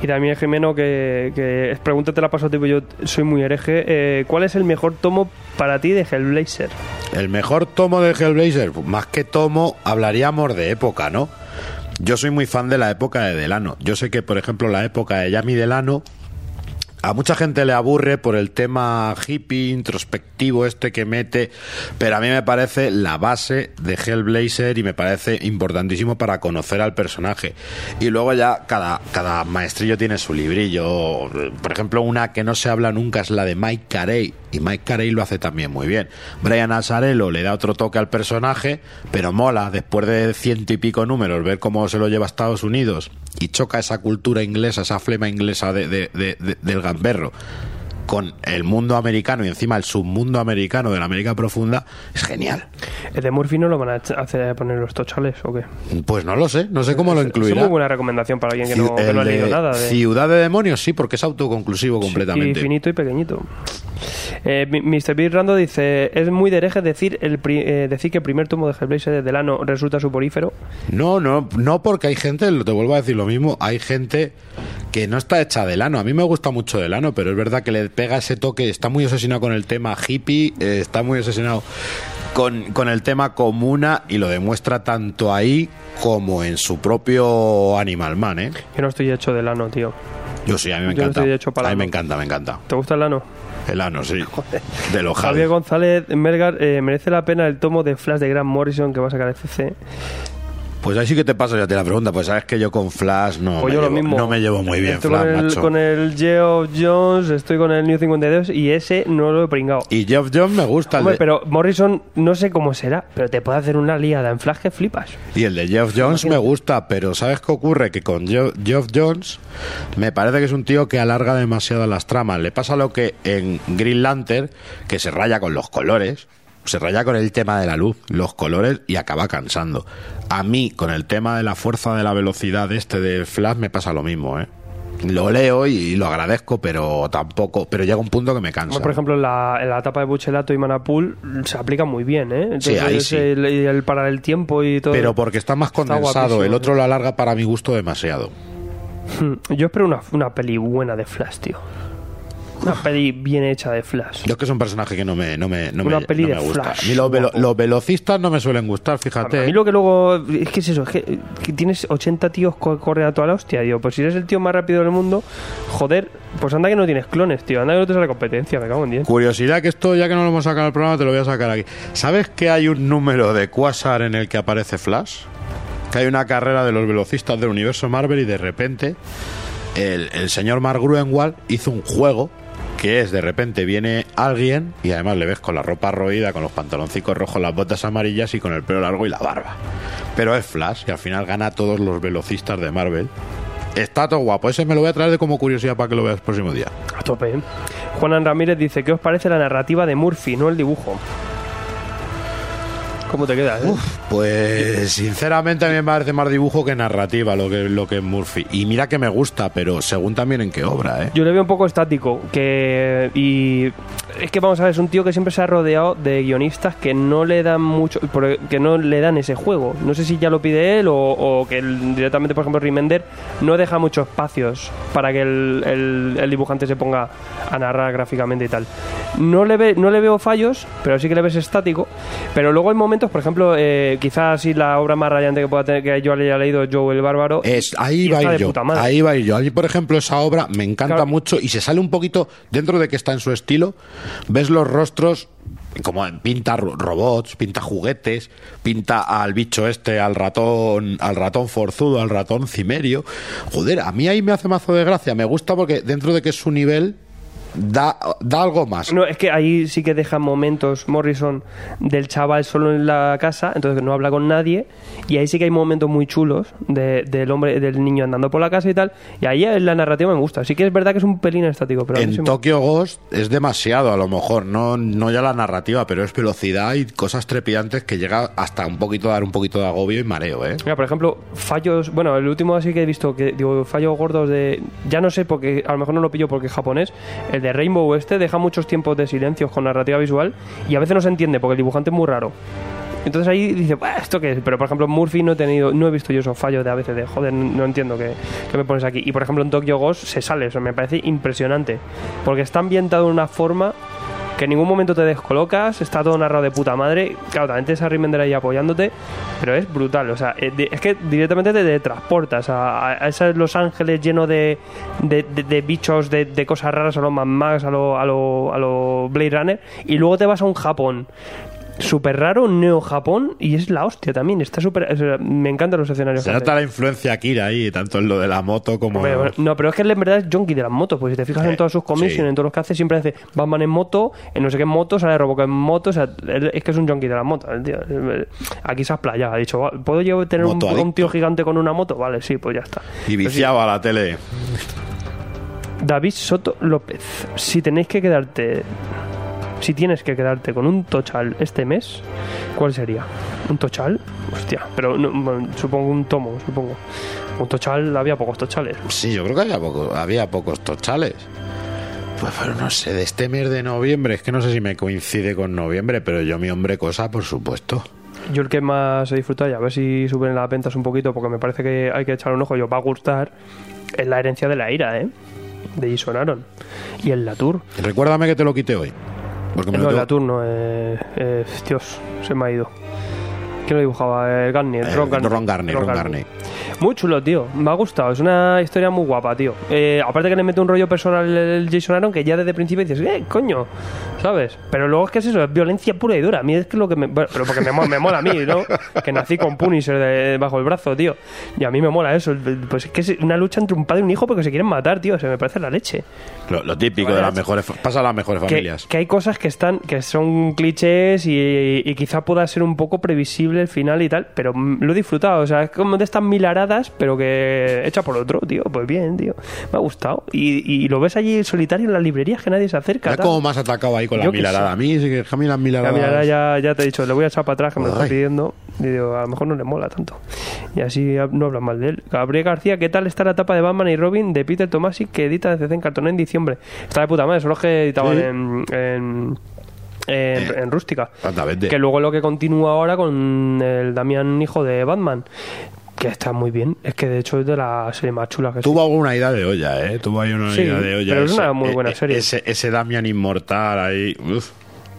S2: Y también Jimeno, que, que pregúntate la paso tipo, yo soy muy hereje. eh, ¿Cuál es el mejor tomo para ti de Hellblazer?
S1: El mejor tomo de Hellblazer, pues, más que tomo, hablaríamos de época, ¿no? Yo soy muy fan de la época de Delano. Yo sé que, por ejemplo, la época de Yami Delano A mucha gente le aburre por el tema hippie, introspectivo este que mete, pero a mí me parece la base de Hellblazer y me parece importantísimo para conocer al personaje. Y luego ya cada, cada maestrillo tiene su librillo. Por ejemplo, una que no se habla nunca es la de Mike Carey, y Mike Carey lo hace también muy bien. Brian Azarello le da otro toque al personaje, pero mola, después de ciento y pico números, ver cómo se lo lleva a Estados Unidos y choca esa cultura inglesa, esa flema inglesa de, de- de- de- del gamberro con el mundo americano y encima el submundo americano de la América profunda, es genial.
S2: ¿El de Murphy no lo van a hacer poner los tochales o qué?
S1: Pues no lo sé, no sé cómo lo
S2: Es
S1: incluirá.
S2: muy buena recomendación para alguien que no,
S1: Ciu-
S2: que no ha leído nada. De...
S1: Ciudad de Demonios, sí, porque es autoconclusivo
S2: Y
S1: completamente.
S2: finito y pequeñito. Eh, Mr. Big Rando dice: Es muy de hereje decir, el pri- eh, decir que el primer tomo de Hellblazer de Delano resulta suporífero.
S1: No, no, no porque hay gente, te vuelvo a decir lo mismo, hay gente que no está hecha de lano. A mí me gusta mucho de lano, pero es verdad que le pega ese toque, está muy obsesionado con el tema hippie, eh, está muy obsesionado con, con el tema comuna y lo demuestra tanto ahí como en su propio Animal Man, ¿eh?
S2: Yo no estoy hecho de lano, tío.
S1: Yo sí, a mí me
S2: Yo no
S1: encanta.
S2: estoy hecho para
S1: a mí me encanta, me encanta.
S2: ¿Te gusta el lano?
S1: El ano, sí. [laughs] De lo
S2: Javier
S1: Javi.
S2: González Melgar, eh, merece la pena el tomo de Flash de Grant Morrison que va a sacar el CC.
S1: Pues ahí sí que te paso ya te la pregunta, pues sabes que yo con Flash no,
S2: Pues
S1: me,
S2: yo lo
S1: llevo,
S2: mismo.
S1: no me llevo muy bien,
S2: Estoy
S1: Flash,
S2: con el,
S1: macho.
S2: con el Geoff Jones, estoy con el New 52 y ese no lo he pringado.
S1: Y Jeff Jones me gusta. el
S2: Hombre,
S1: de-
S2: pero Morrison no sé cómo será, pero te puede hacer una liada en Flash que flipas.
S1: Y el de Jeff Jones me gusta, pero ¿sabes qué ocurre? Que con Geoff Jones me parece que es un tío que alarga demasiado las tramas. Le pasa lo que en Green Lantern, que se raya con los colores, se raya con el tema de la luz, los colores y acaba cansando. A mí, con el tema de la fuerza de la velocidad este de Flash, me pasa lo mismo, ¿eh? Lo leo y lo agradezco, pero tampoco. Pero llega un punto que me cansa.
S2: Por ejemplo en la, en la etapa de Buchelato y Manapul se aplica muy bien, ¿eh?
S1: Sí, ahí sí.
S2: El, y el tiempo y todo.
S1: Pero porque está más condensado. el otro lo alarga para mi gusto demasiado.
S2: Yo espero una, una peli buena de Flash, tío. Una peli bien hecha de Flash.
S1: Yo es que es un personaje que no me, no me, no
S2: Una
S1: me,
S2: peli
S1: no
S2: de
S1: me gusta.
S2: Flash,
S1: A mí los, velo- los velocistas no me suelen gustar, fíjate.
S2: A mí lo que luego. Es que es eso, es que, que tienes 80 tíos que corren a toda la hostia, tío. Pues si eres el tío más rápido del mundo, joder, pues anda que no tienes clones, tío. Anda que no te sale competencia, me cago en 10.
S1: Curiosidad que esto, ya que no lo hemos sacado al programa, te lo voy a sacar aquí. ¿Sabes que hay un número de Quasar en el que aparece Flash? Que hay una carrera de los velocistas del universo Marvel y de repente el, el señor Mark Gruenwald hizo un juego que es de repente viene alguien y además le ves con la ropa roída, con los pantaloncicos rojos, las botas amarillas y con el pelo largo y la barba. Pero es Flash y al final gana a todos los velocistas de Marvel. Está todo guapo. Ese me lo voy a traer de como curiosidad para que lo veas el próximo día.
S2: A tope, ¿eh? Juanan Ramírez dice: ¿Qué os parece la narrativa de Murphy, no el dibujo? ¿Cómo te quedas, eh?
S1: Pues sinceramente a mí me parece más dibujo que narrativa lo que, lo que es Murphy. Y mira que me gusta, pero según también en qué obra, ¿eh?
S2: Yo le veo un poco estático, que y es que vamos a ver, es un tío que siempre se ha rodeado de guionistas que no le dan mucho, que no le dan ese juego. No sé si ya lo pide él o, o que él directamente, por ejemplo, Remender no deja muchos espacios para que el, el- el dibujante se ponga a narrar gráficamente y tal. No le, ve, no le veo fallos, pero sí que le ves estático. Pero luego hay momentos, por ejemplo, eh, quizás sí la obra más rayante que pueda tener que yo haya leído, Joe el Bárbaro.
S1: Es, ahí va a ir yo. Ahí va a ir yo. Ahí, por ejemplo, esa obra me encanta
S2: Claro.
S1: mucho y se sale un poquito dentro de que está en su estilo. Ves los rostros como pinta ro- robots, pinta juguetes, pinta al bicho este, al ratón, al ratón forzudo, al ratón cimerio. Joder, a mí ahí me hace mazo de gracia. Me gusta porque dentro de que es su nivel da, da algo más.
S2: No, es que ahí sí que deja momentos Morrison del chaval solo en la casa, entonces no habla con nadie, y ahí sí que hay momentos muy chulos de- del hombre, del niño andando por la casa y tal, y ahí la narrativa me gusta. Sí que es verdad que es un pelín estático, pero mí sí
S1: En
S2: me-
S1: Tokyo Ghost es demasiado, a lo mejor, no, no ya la narrativa, pero es velocidad y cosas trepidantes que llega hasta un poquito a dar un poquito de agobio y mareo, ¿eh?
S2: Mira, por ejemplo, fallos, bueno, el último así que he visto, que digo, fallos gordos de, ya no sé porque, a lo mejor no lo pillo porque es japonés, el de Rainbow este deja muchos tiempos de silencios con narrativa visual y a veces no se entiende porque el dibujante es muy raro. Entonces ahí dice, "Buah, ¿esto qué es? Pero por ejemplo, Murphy no he tenido, no he visto yo esos fallos de a veces de, joder, no entiendo qué, qué me pones aquí. Y por ejemplo, en Tokyo Ghost se sale, eso me parece impresionante. Porque está ambientado de una forma que en ningún momento te descolocas, está todo narrado de puta madre. Claro, también tienes a Remender ahí apoyándote, pero es brutal. O sea, eh, es que directamente te, transportas a, a esos Los Ángeles lleno de, de, bichos, de, de cosas raras, a los Mad Max, a lo, a lo, a lo Blade Runner, y luego te vas a un Japón súper raro, Neo Japón, y es la hostia también. Está súper. o sea, me encantan los escenarios.
S1: Se nota la influencia Akira ahí, tanto en lo de la moto como...
S2: Bueno, No, pero es que él en verdad es junkie de las motos. Pues si te fijas
S1: Eh,
S2: en todos sus commissions,
S1: sí.
S2: en todos los que hace, siempre hace Batman en moto, en no sé qué en moto, sale Robocop en moto. O sea, él es que es un junkie de las motos. el tío. Aquí se ha playado. Ha dicho, "Va, ¿puedo yo tener un,
S1: Motoadicto.
S2: un tío gigante con una moto? Vale, sí, pues ya está.
S1: Y viciado a la tele.
S2: David Soto López, si tenéis que quedarte. Si tienes que quedarte con un tochal este mes, ¿cuál sería? ¿Un tochal? Hostia, pero no, bueno, supongo un tomo, supongo. Un tochal, había pocos tochales.
S1: Sí, yo creo que había, poco- había pocos tochales. Pues pero no sé, de este mes de noviembre, es que no sé si me coincide con noviembre, pero yo mi hombre cosa, por supuesto.
S2: Yo el que más he disfrutado, y a ver si suben las ventas un poquito, porque me parece que hay que echar un ojo, yo va a gustar, es la herencia de la ira, ¿eh? De Jason Aaron. Y el Latour.
S1: Recuérdame que te lo quité hoy. Porque me
S2: No, el
S1: tengo-
S2: Latour no, eh, eh, Dios, se me ha ido. ¿Quién lo dibujaba? Eh, Garnier,
S1: Eh,
S2: Ron Garnier.
S1: Ron Garnier, Ron Garnier.
S2: Muy chulo, tío. Me ha gustado. Es una historia muy guapa, tío. Eh, aparte que le mete un rollo personal el Jason Aaron que ya desde el principio dices, eh, coño, ¿sabes? Pero luego es que es eso, es violencia pura y dura. A mí es que lo que me... Bueno, pero porque me, mo- me mola a mí, ¿no? Que nací con Punisher de- bajo el brazo, tío. Y a mí me mola eso. Pues es que es una lucha entre un padre y un hijo porque se quieren matar, tío. Se me parece la leche.
S1: Lo, lo típico de las mejores... Pasa a las mejores
S2: Que,
S1: familias.
S2: que hay cosas que están que son clichés y, y quizá pueda ser un poco previsible el final y tal, pero mm, lo he disfrutado. O sea, es como de estas milaradas, pero que hecha por otro, tío. Pues bien, tío. Me ha gustado. Y, y lo ves allí solitario en las librerías que nadie se acerca.
S1: Ya como más atacado ahí con la
S2: Yo
S1: milarada.
S2: sé.
S1: A mí, sí que a mí las
S2: La milarada ya, ya te he dicho, le voy a echar para atrás que me lo está pidiendo. Y digo, a lo mejor no le mola tanto. Y así no hablan mal de él. Gabriel García, ¿qué tal está la etapa de Batman y Robin de Peter Tomasi que edita CC en cartón en diciembre? Está de puta madre, son los que editaban
S1: Sí.
S2: en, en, en- en Rústica. Que luego lo que continúa ahora con el Damián hijo de Batman. Que está muy bien. Es que de hecho es de la serie más chula que
S1: Tuvo alguna idea de olla, ¿eh? Tuvo ahí una
S2: Sí,
S1: idea de olla.
S2: pero es una muy buena
S1: eh,
S2: serie.
S1: Ese, ese Damian inmortal ahí... uf.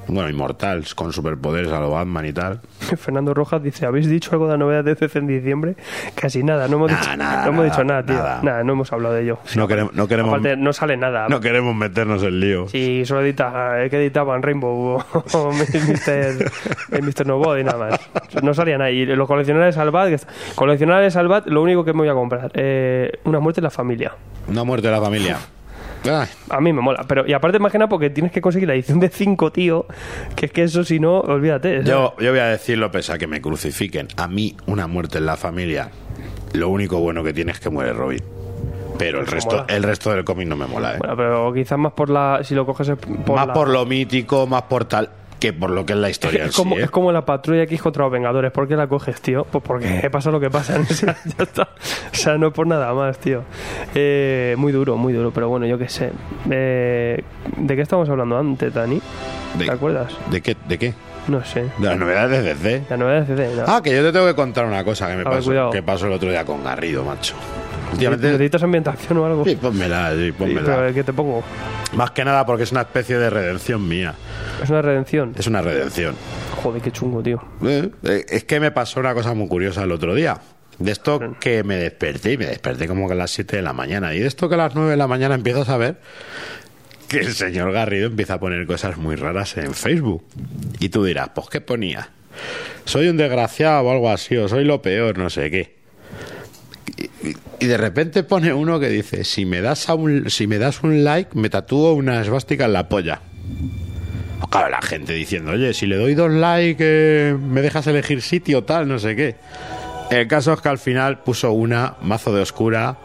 S1: Bueno, inmortal, con superpoderes a lo Batman y tal. [laughs]
S2: Fernando Rojas dice, ¿habéis dicho algo de la novedad de CC en diciembre? Casi nada, no hemos, dicho,
S1: nada,
S2: no hemos
S1: nada,
S2: dicho nada, tío.
S1: nada.
S2: Nada, no hemos hablado de ello. Sí,
S1: No queremos, no queremos,
S2: Aparte, no sale nada.
S1: no queremos meternos en lío.
S2: Si solo edita, eh, que editaban Rainbow o, Mr. Mr. Nobody nada más. No salía nada. Y los coleccionables está- coleccionables Salvat, lo único que me voy a comprar, eh, una muerte en la familia.
S1: Una muerte de la familia. Ay,
S2: A mí me mola. Pero, y aparte, más que nada, porque tienes que conseguir la edición de 5, tío. Que es que eso, si no, olvídate. ¿sabes?
S1: yo, yo voy a decirlo pese a que me crucifiquen. A mí, una muerte en la familia, lo único bueno que tiene es que muere Robin. Pero el resto,
S2: mola.
S1: el resto del cómic no me mola, ¿eh?
S2: Bueno, pero quizás más por la. Si lo coges es por
S1: más
S2: la-
S1: por lo mítico, más por tal, que por lo que es la historia
S2: Es como,
S1: sí, ¿eh?
S2: es como la patrulla X contra los Vengadores. ¿Por qué la coges, tío? Pues porque [laughs] pasa lo que pasa. O sea, [laughs] ya está. O sea, no por nada más, tío. Eh, muy duro, muy duro. Pero bueno, yo qué sé. Eh, ¿De qué estamos hablando antes, Dani?
S1: De-
S2: ¿Te acuerdas?
S1: ¿De qué? ¿De qué?
S2: No sé.
S1: De las novedades de DC.
S2: La novedad de. ¿no?
S1: Ah, que yo te tengo que contar una cosa que me pasó, que pasó el otro día con Garrido, macho. Últimamente...
S2: ¿Necesitas ambientación o algo?
S1: Sí, pónmela, sí,
S2: Sí,
S1: pónmela.
S2: ¿qué te pongo?
S1: Más que nada porque es una especie de redención mía.
S2: Es una redención.
S1: Es una redención.
S2: Joder, qué chungo, tío.
S1: Eh, eh, es que me pasó una cosa muy curiosa el otro día. De esto que me desperté, y me desperté como que a las 7 de la mañana. Y de esto que a las 9 de la mañana empiezo a saber que el señor Garrido empieza a poner cosas muy raras en Facebook. Y tú dirás, pues ¿qué ponía? Soy un desgraciado o algo así, o soy lo peor, no sé qué. Y, de repente pone uno que dice, si me das, a un, si me das un like, me tatúo una esvástica en la polla. Pues Claro, la gente diciendo, oye, si le doy dos likes, eh, me dejas elegir sitio, tal, no sé qué. El caso es que al final puso una, mazo de oscura,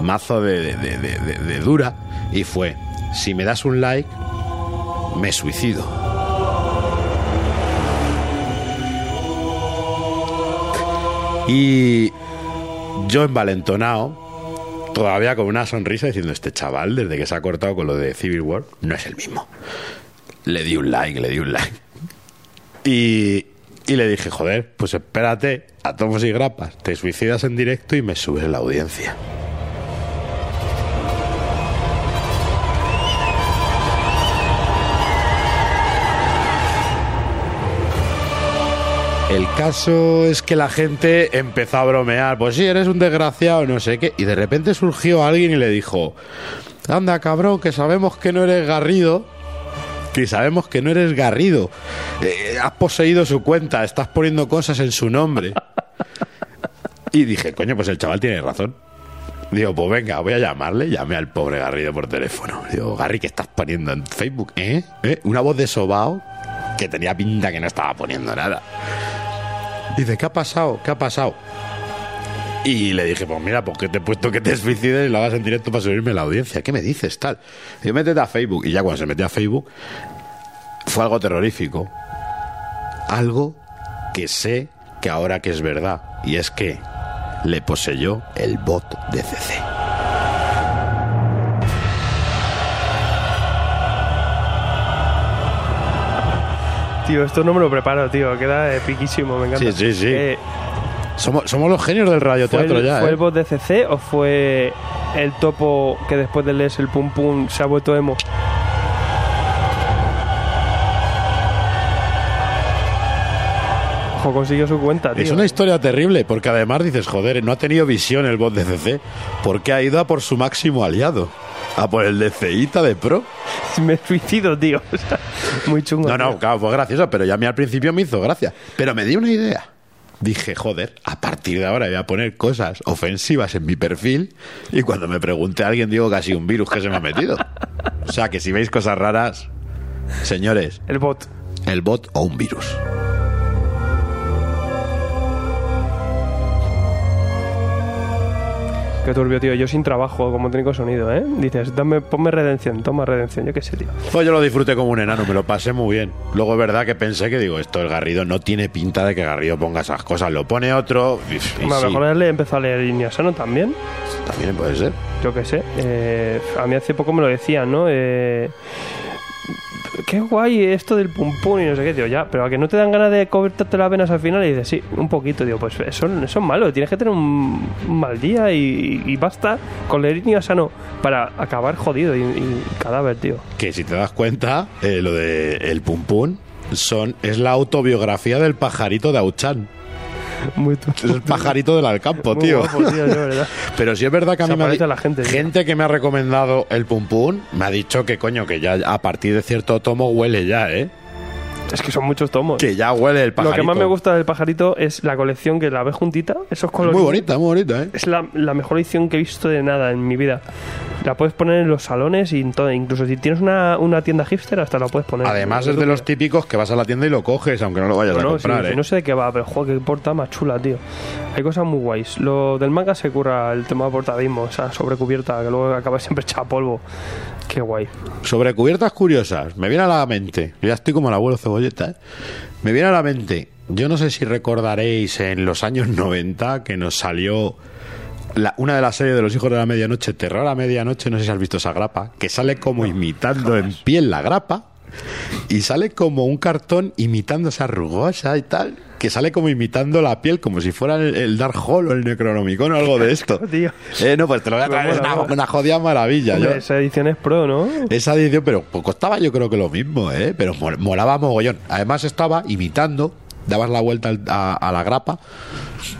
S1: mazo de- de dura, y fue, si me das un like, me suicido. Y yo envalentonado, todavía con una sonrisa diciendo, este chaval, desde que se ha cortado con lo de Civil War, no es el mismo. Le di un like, le di un like. Y, y le dije, joder, pues espérate, a tomos y grapas, te suicidas en directo y me subes la audiencia. El caso es que la gente empezó a bromear. Pues sí, eres un desgraciado, no sé qué. Y de repente surgió alguien y le dijo: Anda, cabrón, que sabemos que no eres Garrido. Que sabemos que no eres Garrido. Eh, has poseído su cuenta, estás poniendo cosas en su nombre. Y dije, coño, pues el chaval tiene razón. Digo, pues venga, voy a llamarle. Llamé al pobre Garrido por teléfono. Digo, Garry, ¿qué estás poniendo en Facebook? ¿Eh? ¿Eh? Una voz de sobao que tenía pinta que no estaba poniendo nada. Dice, ¿qué ha pasado? ¿Qué ha pasado? Y le dije, pues mira, porque te he puesto que te suicides y lo hagas en directo para subirme la audiencia. ¿Qué me dices, tal? Y yo métete a Facebook. Y ya cuando se metió a Facebook, fue algo terrorífico. Algo que sé que ahora que es verdad. Y es que le poseyó el bot de CC.
S2: Tío, esto no me lo preparo, tío. Queda epiquísimo, me encanta.
S1: Sí, sí, sí.
S2: Eh,
S1: Somos, somos los genios del
S2: ¿Fue,
S1: radioteatro
S2: el,
S1: ya,
S2: fue
S1: ¿eh?
S2: el bot de CC o fue el topo que después de leerse el pum pum se ha vuelto emo? Ojo, consiguió su cuenta, tío.
S1: Es una historia terrible, porque además dices, joder, no ha tenido visión el bot de CC, porque ha ido a por su máximo aliado, a por el de CITA de Pro. [laughs]
S2: Me suicido, tío. O sea, muy chungo.
S1: No, no,
S2: tío.
S1: claro, fue gracioso, pero ya a mí al principio me hizo gracia. Pero me dio una idea. Dije, joder, a partir de ahora voy a poner cosas ofensivas en mi perfil y cuando me pregunte a alguien digo sido un virus que se me ha metido. O sea, que si veis cosas raras, señores,
S2: El bot.
S1: el bot o un virus.
S2: Qué turbio, tío. Yo sin trabajo como técnico de sonido, ¿eh? Dices, dame, ponme redención, toma redención. Yo qué sé, tío.
S1: Pues yo lo disfruté como un enano, me lo pasé muy bien. Luego es verdad que pensé que digo, esto el Garrido no tiene pinta de que Garrido ponga esas cosas. Lo pone otro y, y
S2: a lo
S1: sí,
S2: mejor le empezó a leer Iniasano también.
S1: también puede ser.
S2: Yo qué sé. Eh, a mí hace poco me lo decían, ¿no? Eh, qué guay esto del pum pum y no sé qué, tío. Ya, pero a que no te dan ganas de cortarte las venas al final y dices, sí, un poquito, tío. Pues eso, eso es malo. Tienes que tener un, mal día y, basta con leer Iniasano para acabar jodido y, y cadáver, tío.
S1: Que si te das cuenta, eh, lo de el pum pum son, es la autobiografía del pajarito de Auchan.
S2: Muy
S1: Es el pajarito del Alcampo, tío.
S2: guapo, tío. [laughs]
S1: Pero sí es verdad que a mí me ha
S2: la gente, tío.
S1: gente que me ha recomendado el pum pum me ha dicho que coño, que ya a partir de cierto tomo huele ya, ¿eh?
S2: Es que son muchos tomos.
S1: Que ya huele el
S2: Lo
S1: pajarito.
S2: que más me gusta del pajarito es la colección que la ves juntita, esos colores.
S1: Muy bonita, muy bonita, ¿eh?
S2: Es la, la mejor edición que he visto de nada en mi vida. La puedes poner en los salones y en todo. Incluso si tienes una, una tienda hipster, hasta la puedes poner.
S1: Además es de los típicos que vas a la tienda y lo coges, aunque no lo vayas a comprar,
S2: sí,
S1: ¿eh?
S2: sí, no sé de qué va, pero joder, qué portada más chula, tío. Hay cosas muy guays. Lo del manga se curra el tema de portadismo, esa sobrecubierta que luego acaba siempre hecha a polvo. Qué guay.
S1: Sobre cubiertas curiosas, me viene a la mente, ya estoy como el abuelo cebolleta, ¿eh? me viene a la mente, yo no sé si recordaréis en los años 90 que nos salió la- una de las series de los hijos de la medianoche, Terror a medianoche, no sé si has visto esa grapa, que sale como imitando en piel la grapa y sale como un cartón imitando esa rugosa y tal, que sale como imitando la piel como si fuera el, el Dark Hole o el Necronomicon o algo de [laughs] esto.
S2: Tío.
S1: Eh, no, pues te lo voy a traer, una, jodida maravilla.
S2: Hombre,
S1: yo-
S2: esa edición es pro, ¿no?
S1: esa edición, pero pues, costaba yo creo que lo mismo, ¿eh? Pero mol- molaba mogollón. Además estaba imitando, dabas la vuelta a, a la grapa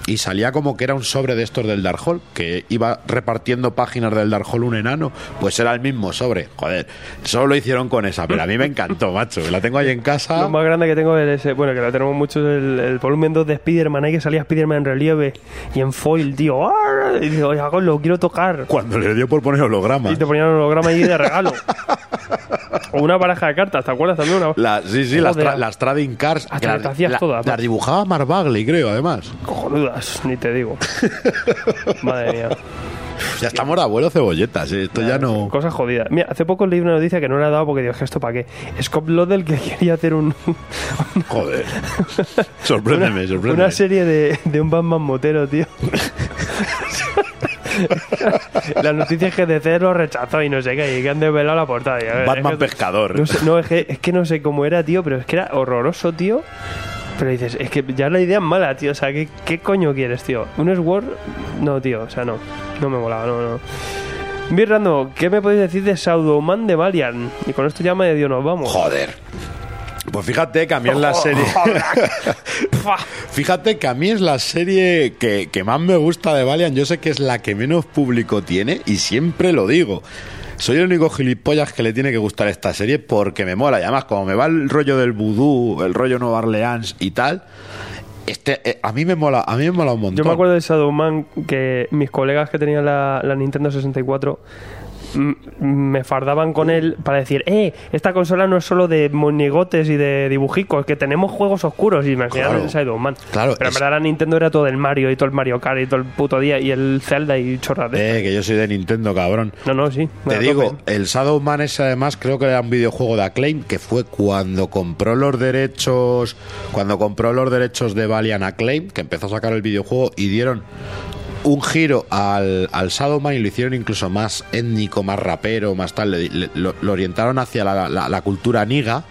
S1: y salía como que era un sobre de estos del Dark Hole, que iba repartiendo páginas del Dark Hole un enano, pues era el mismo sobre. Joder, solo lo hicieron con esa, pero a mí me encantó, [laughs] macho. La tengo ahí en casa.
S2: Lo más grande que tengo es ese, bueno, que lo tenemos mucho, el, el volumen 2 de Spider-Man, ahí que salía Spider-Man en relieve y en foil, tío. ¡Ah! Y digo, oye, lo quiero tocar.
S1: Cuando le dio por poner hologramas.
S2: Y te ponían holograma ahí de regalo. [laughs] o una baraja de cartas, ¿te acuerdas también? Una...
S1: La- sí, sí, las, tra- las trading cards.
S2: Hasta
S1: que
S2: las
S1: las,
S2: hacías
S1: la-
S2: todas,
S1: las dibujaba Mark Bagley, creo, además.
S2: Cojonudas, ni te digo. [laughs] Madre mía.
S1: Ya estamos de abuelo cebolletas, ¿eh? esto ya no.
S2: Cosas jodidas. Mira, hace poco leí una noticia que no le he dado porque digo, ¿esto para qué? Scott Lodell que quería hacer un,
S1: Joder. [laughs] sorpréndeme,
S2: una,
S1: sorpréndeme.
S2: una serie de, de un Batman motero, tío. [laughs] la noticia es que DC lo rechazó y no sé qué, y que han desvelado la portada. Ver,
S1: Batman
S2: es que-
S1: pescador.
S2: No, sé, no, es, que, es que no sé cómo era, tío, pero es que era horroroso, tío. Pero dices, es que ya la idea es mala, tío. O sea, ¿qué, qué coño quieres, tío? ¿Un Sword? No, tío, o sea, no. No me molaba, no, no. Bien, Rando, ¿qué me podéis decir de Saudoman de Valiant? Y con esto ya medio nos vamos.
S1: Joder. Pues fíjate que a mí en la [laughs] serie. [laughs] Fíjate que a mí es la serie que, que más me gusta de Valiant. Yo sé que es la que menos público tiene y siempre lo digo. Soy el único gilipollas que le tiene que gustar esta serie porque me mola. Y además, como me va el rollo del vudú, el rollo Nueva Orleans y tal, este, eh, a mí me mola, a mí me mola un montón.
S2: Yo me acuerdo de Shadowman que mis colegas que tenían la, la Nintendo 64 m- me fardaban con él para decir, eh, esta consola no es solo de monigotes y de dibujicos, que tenemos juegos oscuros y me enseñaron
S1: Claro.
S2: el Shadowman.
S1: Claro,
S2: Pero en
S1: es-
S2: verdad la Nintendo era todo el Mario y todo el Mario Kart y todo el puto día y el Zelda y chorras de
S1: Eh, que yo soy de Nintendo, cabrón.
S2: No, no, sí.
S1: Te digo,
S2: tope.
S1: el Shadowman ese además creo que era un videojuego de Acclaim que fue cuando compró los derechos, cuando compró los derechos de Valiant Acclaim, que empezó a sacar el videojuego y dieron un giro al, al y lo hicieron incluso más étnico, más rapero, más tal, le- le- lo, lo orientaron hacia la, la- la cultura niga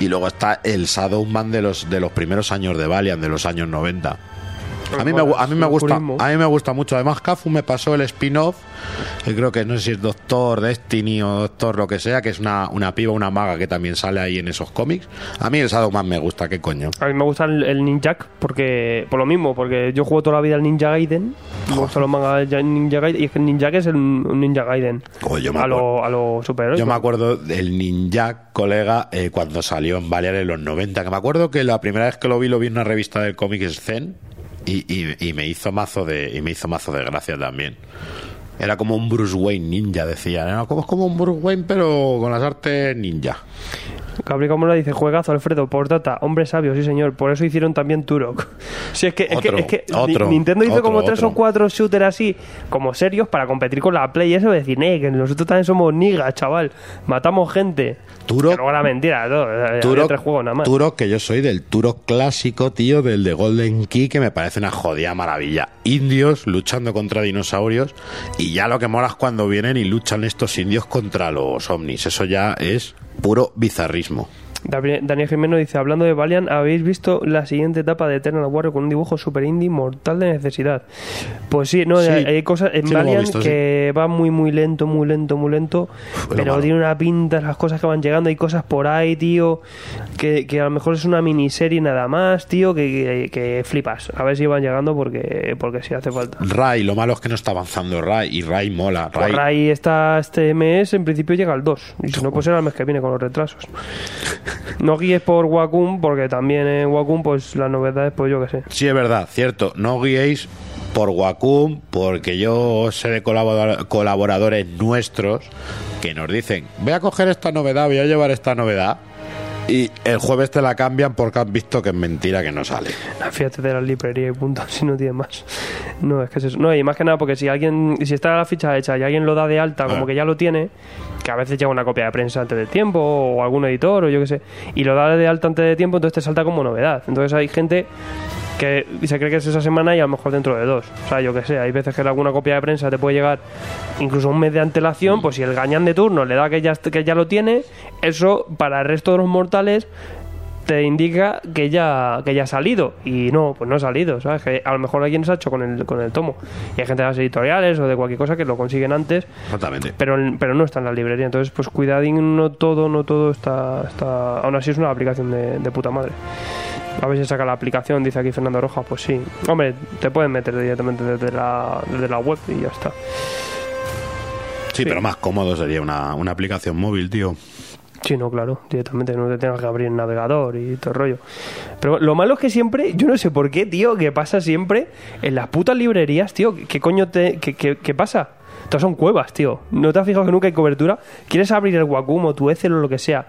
S1: y luego está el Shadowman de los de los primeros años de Valiant, de los años 90. A mí, me, a mí me gusta a mí me gusta mucho además Kafu me pasó el spin-off que creo que no sé si es Doctor Destiny o Doctor lo que sea que es una, una piba una maga que también sale ahí en esos cómics a mí el Shadowman me gusta qué coño
S2: A mí me gusta el, el Ninjak porque por lo mismo, porque yo juego toda la vida al Ninja Gaiden. Me gustan los mangas Ninja Gaiden y es que el Ninjak es el, un Ninja Gaiden.
S1: Joder, yo me
S2: a
S1: acuerdo.
S2: lo, superhéroes.
S1: yo me acuerdo del Ninja colega eh, cuando salió en Valiant en los 90 que me acuerdo que la primera vez que lo vi lo vi en una revista del cómic Zen y, y- y me hizo mazo de y me hizo mazo de gracia también. Era como un Bruce Wayne ninja decía era como, como un Bruce Wayne pero con las artes ninja
S2: Gabriel Camora dice, juegazo Alfredo, por data, hombre sabio, sí señor, por eso hicieron también Turok. [laughs] Sí, es que, es
S1: Otro,
S2: que, es que
S1: otro,
S2: Ni- Nintendo hizo
S1: otro,
S2: como tres o cuatro shooters así, como serios, para competir con la Play y eso, de decir, eh, que nosotros también somos nigas, chaval, matamos gente.
S1: Turok-
S2: luego era mentira,
S1: Turok,
S2: tres juegos nada más.
S1: Turok, que yo soy del Turok clásico, tío, del de Golden Key, que me parece una jodida maravilla. Indios luchando contra dinosaurios, y ya lo que mola es cuando vienen y luchan estos indios contra los ovnis. Eso ya es puro bizarrismo.
S2: Daniel Jimeno dice, hablando de Valiant, ¿habéis visto la siguiente etapa de Eternal Warrior con un dibujo super indie mortal de necesidad? Pues sí, no,
S1: Sí,
S2: hay, hay cosas en
S1: sí
S2: Valiant
S1: visto,
S2: que va muy muy lento, muy lento, muy lento, pero
S1: malo.
S2: tiene una pinta las cosas que van llegando, hay cosas por ahí, tío, que, que a lo mejor es una miniserie nada más, tío, que, que, que flipas. A ver si van llegando porque, porque sí hace falta.
S1: Rai, lo malo es que no está avanzando Rai, y Rai mola.
S2: Por
S1: Rai,
S2: ahí está este mes, en principio llega al 2. Y si no, pues será el mes que viene con los retrasos. [laughs] No guíes por Wacom, porque también en Wacom, pues las novedades, pues yo qué sé.
S1: Sí, es verdad, cierto. No guiéis por Wacom, porque yo sé de colabora- colaboradores nuestros que nos dicen, voy a coger esta novedad, voy a llevar esta novedad. Y el jueves te la cambian porque han visto que es mentira que no sale.
S2: Ah, Fíjate de la librería y punto, [laughs] si no tiene más. No, es que es eso. No, y más que nada porque si alguien, si está la ficha hecha y alguien lo da de alta como
S1: Ah.
S2: que ya lo tiene, que a veces llega una copia de prensa antes de tiempo o algún editor o yo qué sé, y lo da de alta antes de tiempo, entonces te salta como novedad. Entonces hay gente que se cree que es esa semana y a lo mejor dentro de dos. O sea, yo qué sé, hay veces que alguna copia de prensa te puede llegar incluso un mes de antelación, pues si el gañán de turno le da que ya, que ya lo tiene, eso para el resto de los mortales te indica que ya que ya ha salido y no, pues no ha salido, ¿sabes? Que a lo mejor alguien se ha hecho con el, con el tomo y hay gente de las editoriales o de cualquier cosa que lo consiguen antes
S1: Exactamente.
S2: pero, pero no está en la librería entonces pues cuidadín, no todo no todo está, está aún así es una aplicación de, de puta madre a ver si saca la aplicación, dice aquí Fernando Roja, pues sí. Hombre, te pueden meter directamente desde la, desde la web y ya está.
S1: Sí, pero más cómodo sería una, una aplicación móvil, tío.
S2: Sí, no, claro, directamente no te tengas que abrir el navegador y todo el rollo. Pero lo malo es que siempre, yo no sé por qué, tío, que pasa siempre en las putas librerías, tío. ¿Qué coño te. qué, qué- qué pasa? Todas son cuevas, tío. ¿No te has fijado que nunca hay cobertura? ¿Quieres abrir el Wacom o tu Excel o lo que sea?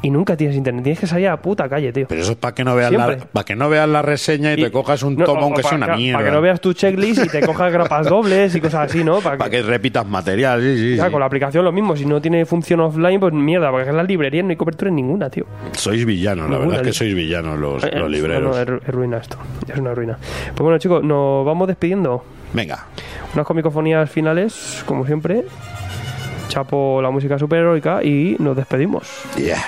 S2: Y nunca tienes internet. Tienes que salir a la puta calle, tío.
S1: Pero eso es para que no veas la, para que no veas la reseña y, te cojas un
S2: no,
S1: tomo
S2: o- o
S1: aunque sea una mierda.
S2: Para que no veas tu checklist y te cojas grapas [laughs] dobles y cosas así, ¿no? Para
S1: Para que repitas material, sí, sí. Sí.
S2: con la aplicación lo mismo. Si no tiene función offline, pues mierda, porque en las librerías no hay cobertura en ninguna, tío.
S1: Sois villanos, la verdad es que sois villanos los,
S2: Eh,
S1: los libreros.
S2: no, no, es, es ruina esto. Es una ruina. Pues bueno, chicos, nos vamos despidiendo.
S1: Venga,
S2: Unas comicofonías finales, como siempre. Chapo la música superheroica y nos despedimos.
S1: yeah.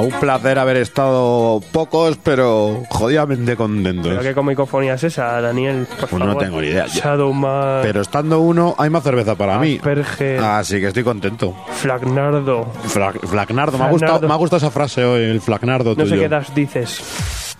S1: Un placer haber estado pocos, pero jodidamente contentos.
S2: ¿Pero qué comicofonía es esa, Daniel? Por
S1: Pues no
S2: favor.
S1: tengo ni idea.
S2: Shadowman,
S1: Pero estando uno, hay más cerveza para mí.
S2: Asperger,
S1: Así que estoy contento.
S2: Flagnardo.
S1: Fla- Flacnardo, me ha, gustado, me ha gustado esa frase hoy, el Flacnardo
S2: No
S1: tuyo.
S2: sé qué das dices.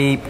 S3: sleep.